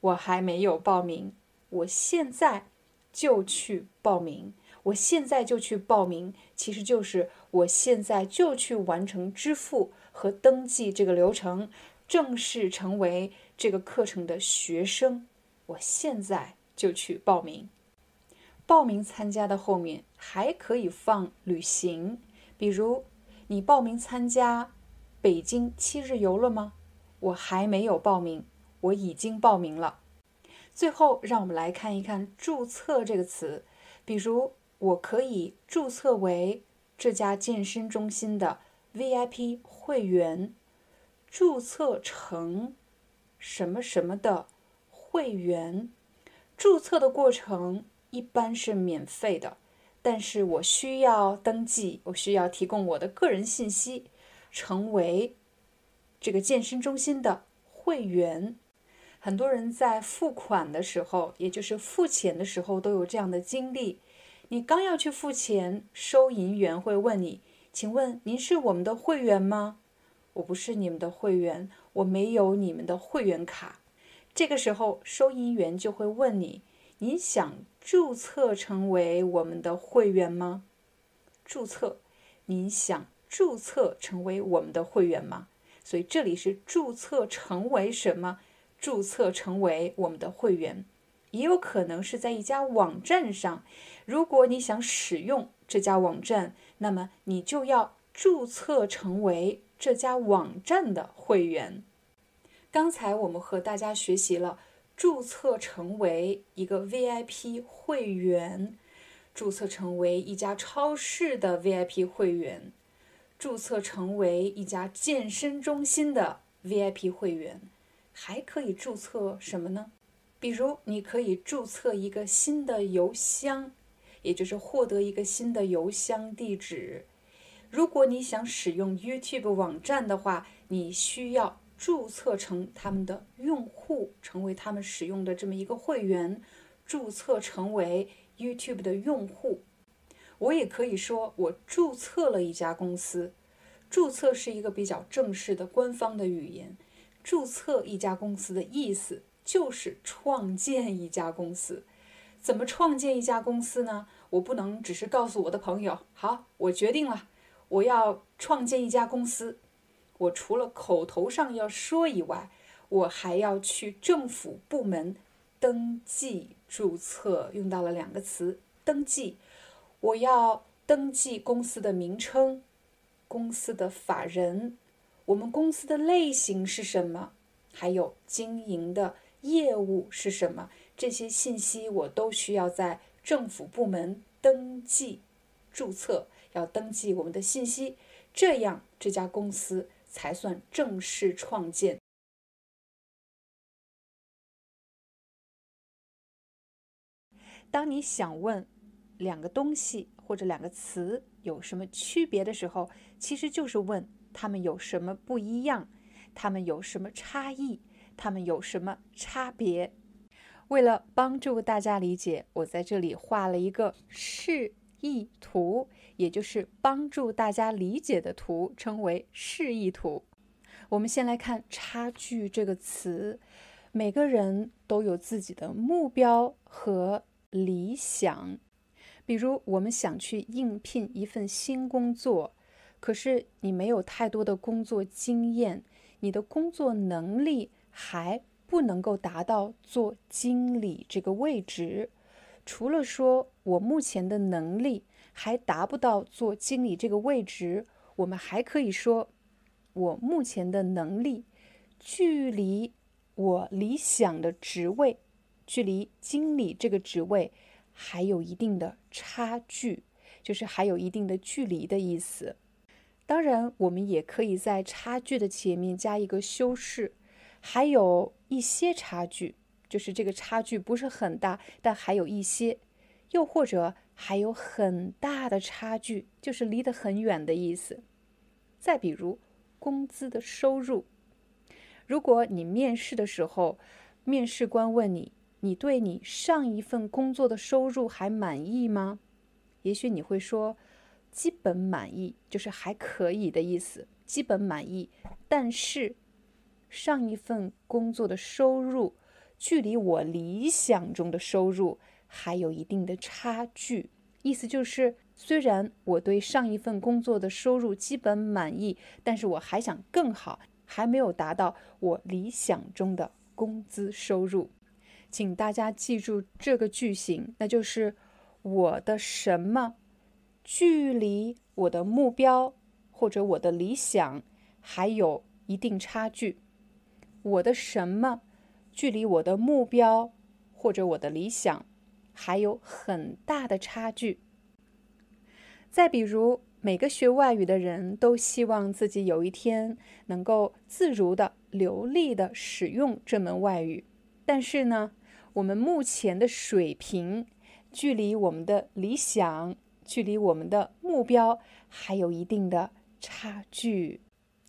[SPEAKER 2] 我还没有报名，我现在。就去报名，我现在就去报名，其实就是我现在就去完成支付和登记这个流程，正式成为这个课程的学生。我现在就去报名。报名参加的后面还可以放旅行，比如你报名参加北京七日游了吗？我还没有报名，我已经报名了。最后，让我们来看一看“注册”这个词。比如，我可以注册为这家健身中心的 VIP 会员，注册成什么什么的会员。注册的过程一般是免费的，但是我需要登记，我需要提供我的个人信息，成为这个健身中心的会员。很多人在付款的时候，也就是付钱的时候，都有这样的经历。你刚要去付钱，收银员会问你：“请问您是我们的会员吗？”“我不是你们的会员，我没有你们的会员卡。”这个时候，收银员就会问你：“你想注册成为我们的会员吗？”注册，你想注册成为我们的会员吗？所以这里是注册成为什么？注册成为我们的会员，也有可能是在一家网站上。如果你想使用这家网站，那么你就要注册成为这家网站的会员。刚才我们和大家学习了注册成为一个 VIP 会员，注册成为一家超市的 VIP 会员，注册成为一家健身中心的 VIP 会员。还可以注册什么呢？比如，你可以注册一个新的邮箱，也就是获得一个新的邮箱地址。如果你想使用 YouTube 网站的话，你需要注册成他们的用户，成为他们使用的这么一个会员，注册成为 YouTube 的用户。我也可以说，我注册了一家公司。注册是一个比较正式的官方的语言。注册一家公司的意思就是创建一家公司。怎么创建一家公司呢？我不能只是告诉我的朋友，好，我决定了，我要创建一家公司，我除了口头上要说以外，我还要去政府部门登记注册，用到了两个词：登记。我要登记公司的名称、公司的法人、我们公司的类型是什么，还有经营的业务是什么，这些信息我都需要在政府部门登记注册，要登记我们的信息，这样这家公司才算正式创建。当你想问两个东西或者两个词有什么区别的时候，其实就是问它们有什么不一样，它们有什么差异，它们有什么差别。为了帮助大家理解，我在这里画了一个是意图，也就是帮助大家理解的图，称为示意图。我们先来看“差距”这个词，每个人都有自己的目标和。理想，比如我们想去应聘一份新工作，可是你没有太多的工作经验，你的工作能力还不能够达到做经理这个位置。除了说我目前的能力还达不到做经理这个位置，我们还可以说，我目前的能力距离我理想的职位。距离经理这个职位还有一定的差距，就是还有一定的距离的意思。当然，我们也可以在差距的前面加一个修饰，还有一些差距，就是这个差距不是很大，但还有一些。又或者还有很大的差距，就是离得很远的意思。再比如工资的收入，如果你面试的时候，面试官问你。你对你上一份工作的收入还满意吗？也许你会说，基本满意，就是还可以的意思，基本满意。但是，上一份工作的收入距离我理想中的收入还有一定的差距。意思就是，虽然我对上一份工作的收入基本满意，但是我还想更好，还没有达到我理想中的工资收入。请大家记住这个句型，那就是我的什么距离我的目标或者我的理想还有一定差距。我的什么距离我的目标或者我的理想还有很大的差距。再比如，每个学外语的人都希望自己有一天能够自如的、流利的使用这门外语。但是呢，我们目前的水平，距离我们的理想，距离我们的目标，还有一定的差距。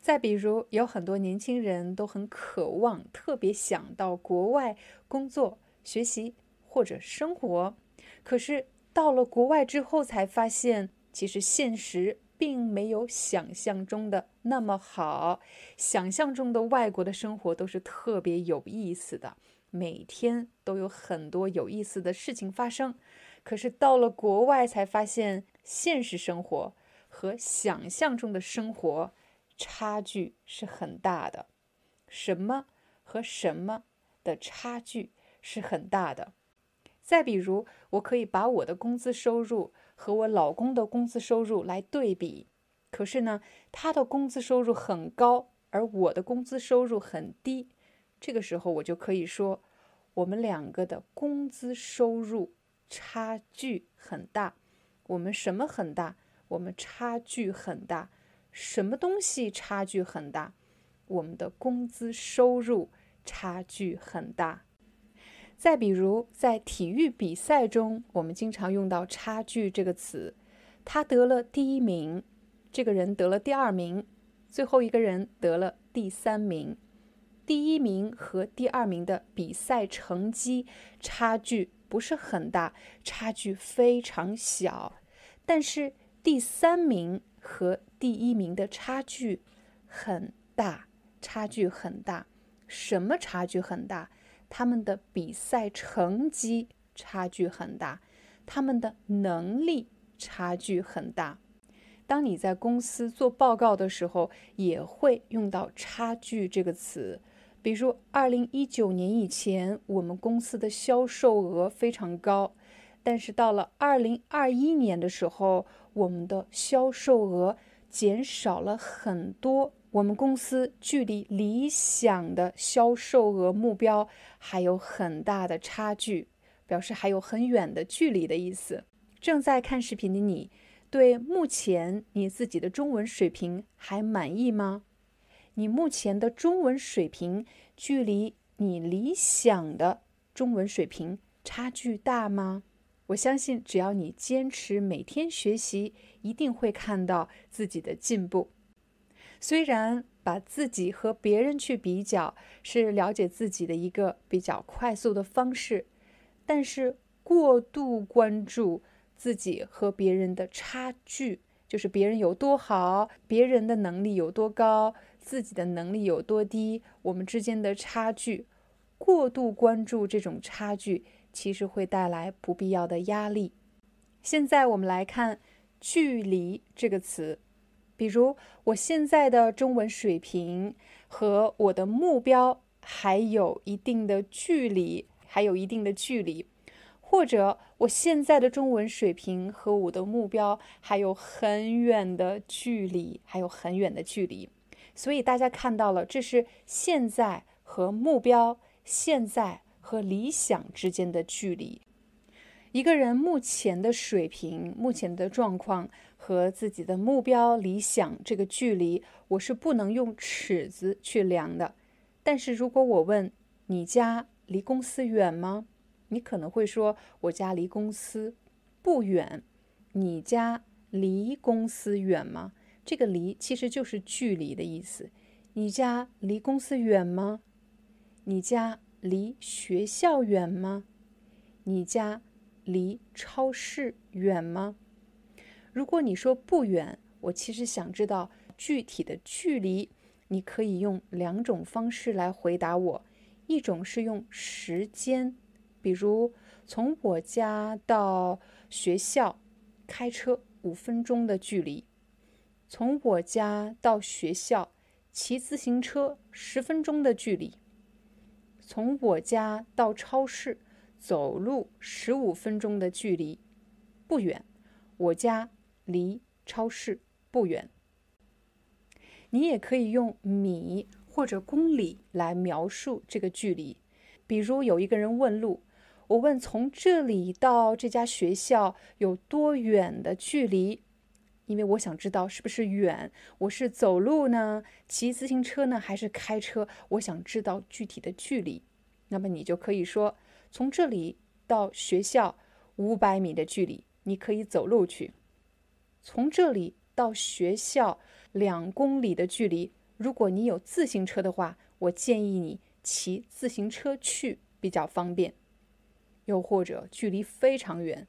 [SPEAKER 2] 再比如，有很多年轻人都很渴望，特别想到国外工作、学习或者生活，可是到了国外之后，才发现其实现实并没有想象中的那么好。想象中的外国的生活都是特别有意思的。每天都有很多有意思的事情发生，可是到了国外才发现，现实生活和想象中的生活差距是很大的。什么和什么的差距是很大的？再比如，我可以把我的工资收入和我老公的工资收入来对比，可是呢，他的工资收入很高，而我的工资收入很低。这个时候，我就可以说，我们两个的工资收入差距很大。我们什么很大？我们差距很大。什么东西差距很大？我们的工资收入差距很大。再比如，在体育比赛中，我们经常用到“差距”这个词。他得了第一名，这个人得了第二名，最后一个人得了第三名。第一名和第二名的比赛成绩差距不是很大，差距非常小。但是第三名和第一名的差距很大，差距很大。什么差距很大？他们的比赛成绩差距很大，他们的能力差距很大。当你在公司做报告的时候，也会用到“差距”这个词。比如，二零一九年以前，我们公司的销售额非常高，但是到了二零二一年的时候，我们的销售额减少了很多。我们公司距离理想的销售额目标还有很大的差距，表示还有很远的距离的意思。正在看视频的你，对目前你自己的中文水平还满意吗？你目前的中文水平距离你理想的中文水平差距大吗？我相信，只要你坚持每天学习，一定会看到自己的进步。虽然把自己和别人去比较是了解自己的一个比较快速的方式，但是过度关注自己和别人的差距，就是别人有多好，别人的能力有多高。自己的能力有多低，我们之间的差距，过度关注这种差距，其实会带来不必要的压力。现在我们来看“距离”这个词，比如我现在的中文水平和我的目标还有一定的距离，还有一定的距离，或者我现在的中文水平和我的目标还有很远的距离，还有很远的距离。所以大家看到了，这是现在和目标、现在和理想之间的距离。一个人目前的水平、目前的状况和自己的目标、理想这个距离，我是不能用尺子去量的。但是如果我问你家离公司远吗？你可能会说我家离公司不远。你家离公司远吗？这个“离”其实就是距离的意思。你家离公司远吗？你家离学校远吗？你家离超市远吗？如果你说不远，我其实想知道具体的距离。你可以用两种方式来回答我：一种是用时间，比如从我家到学校开车五分钟的距离。从我家到学校骑自行车十分钟的距离，从我家到超市走路十五分钟的距离，不远。我家离超市不远。你也可以用米或者公里来描述这个距离。比如有一个人问路，我问从这里到这家学校有多远的距离？因为我想知道是不是远，我是走路呢，骑自行车呢，还是开车？我想知道具体的距离。那么你就可以说，从这里到学校五百米的距离，你可以走路去；从这里到学校两公里的距离，如果你有自行车的话，我建议你骑自行车去比较方便。又或者距离非常远，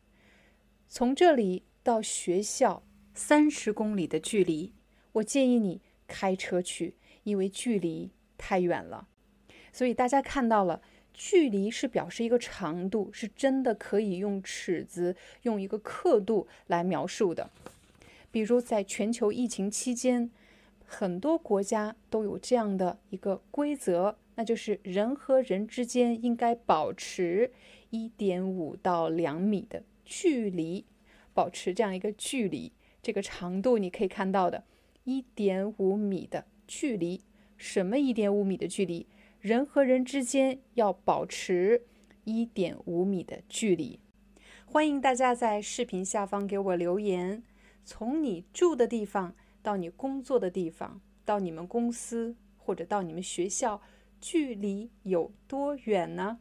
[SPEAKER 2] 从这里到学校。三十公里的距离，我建议你开车去，因为距离太远了。所以大家看到了，距离是表示一个长度，是真的可以用尺子、用一个刻度来描述的。比如在全球疫情期间，很多国家都有这样的一个规则，那就是人和人之间应该保持一点五到两米的距离，保持这样一个距离。这个长度你可以看到的，一点五米的距离，什么一点五米的距离？人和人之间要保持一点五米的距离。欢迎大家在视频下方给我留言，从你住的地方到你工作的地方，到你们公司或者到你们学校，距离有多远呢？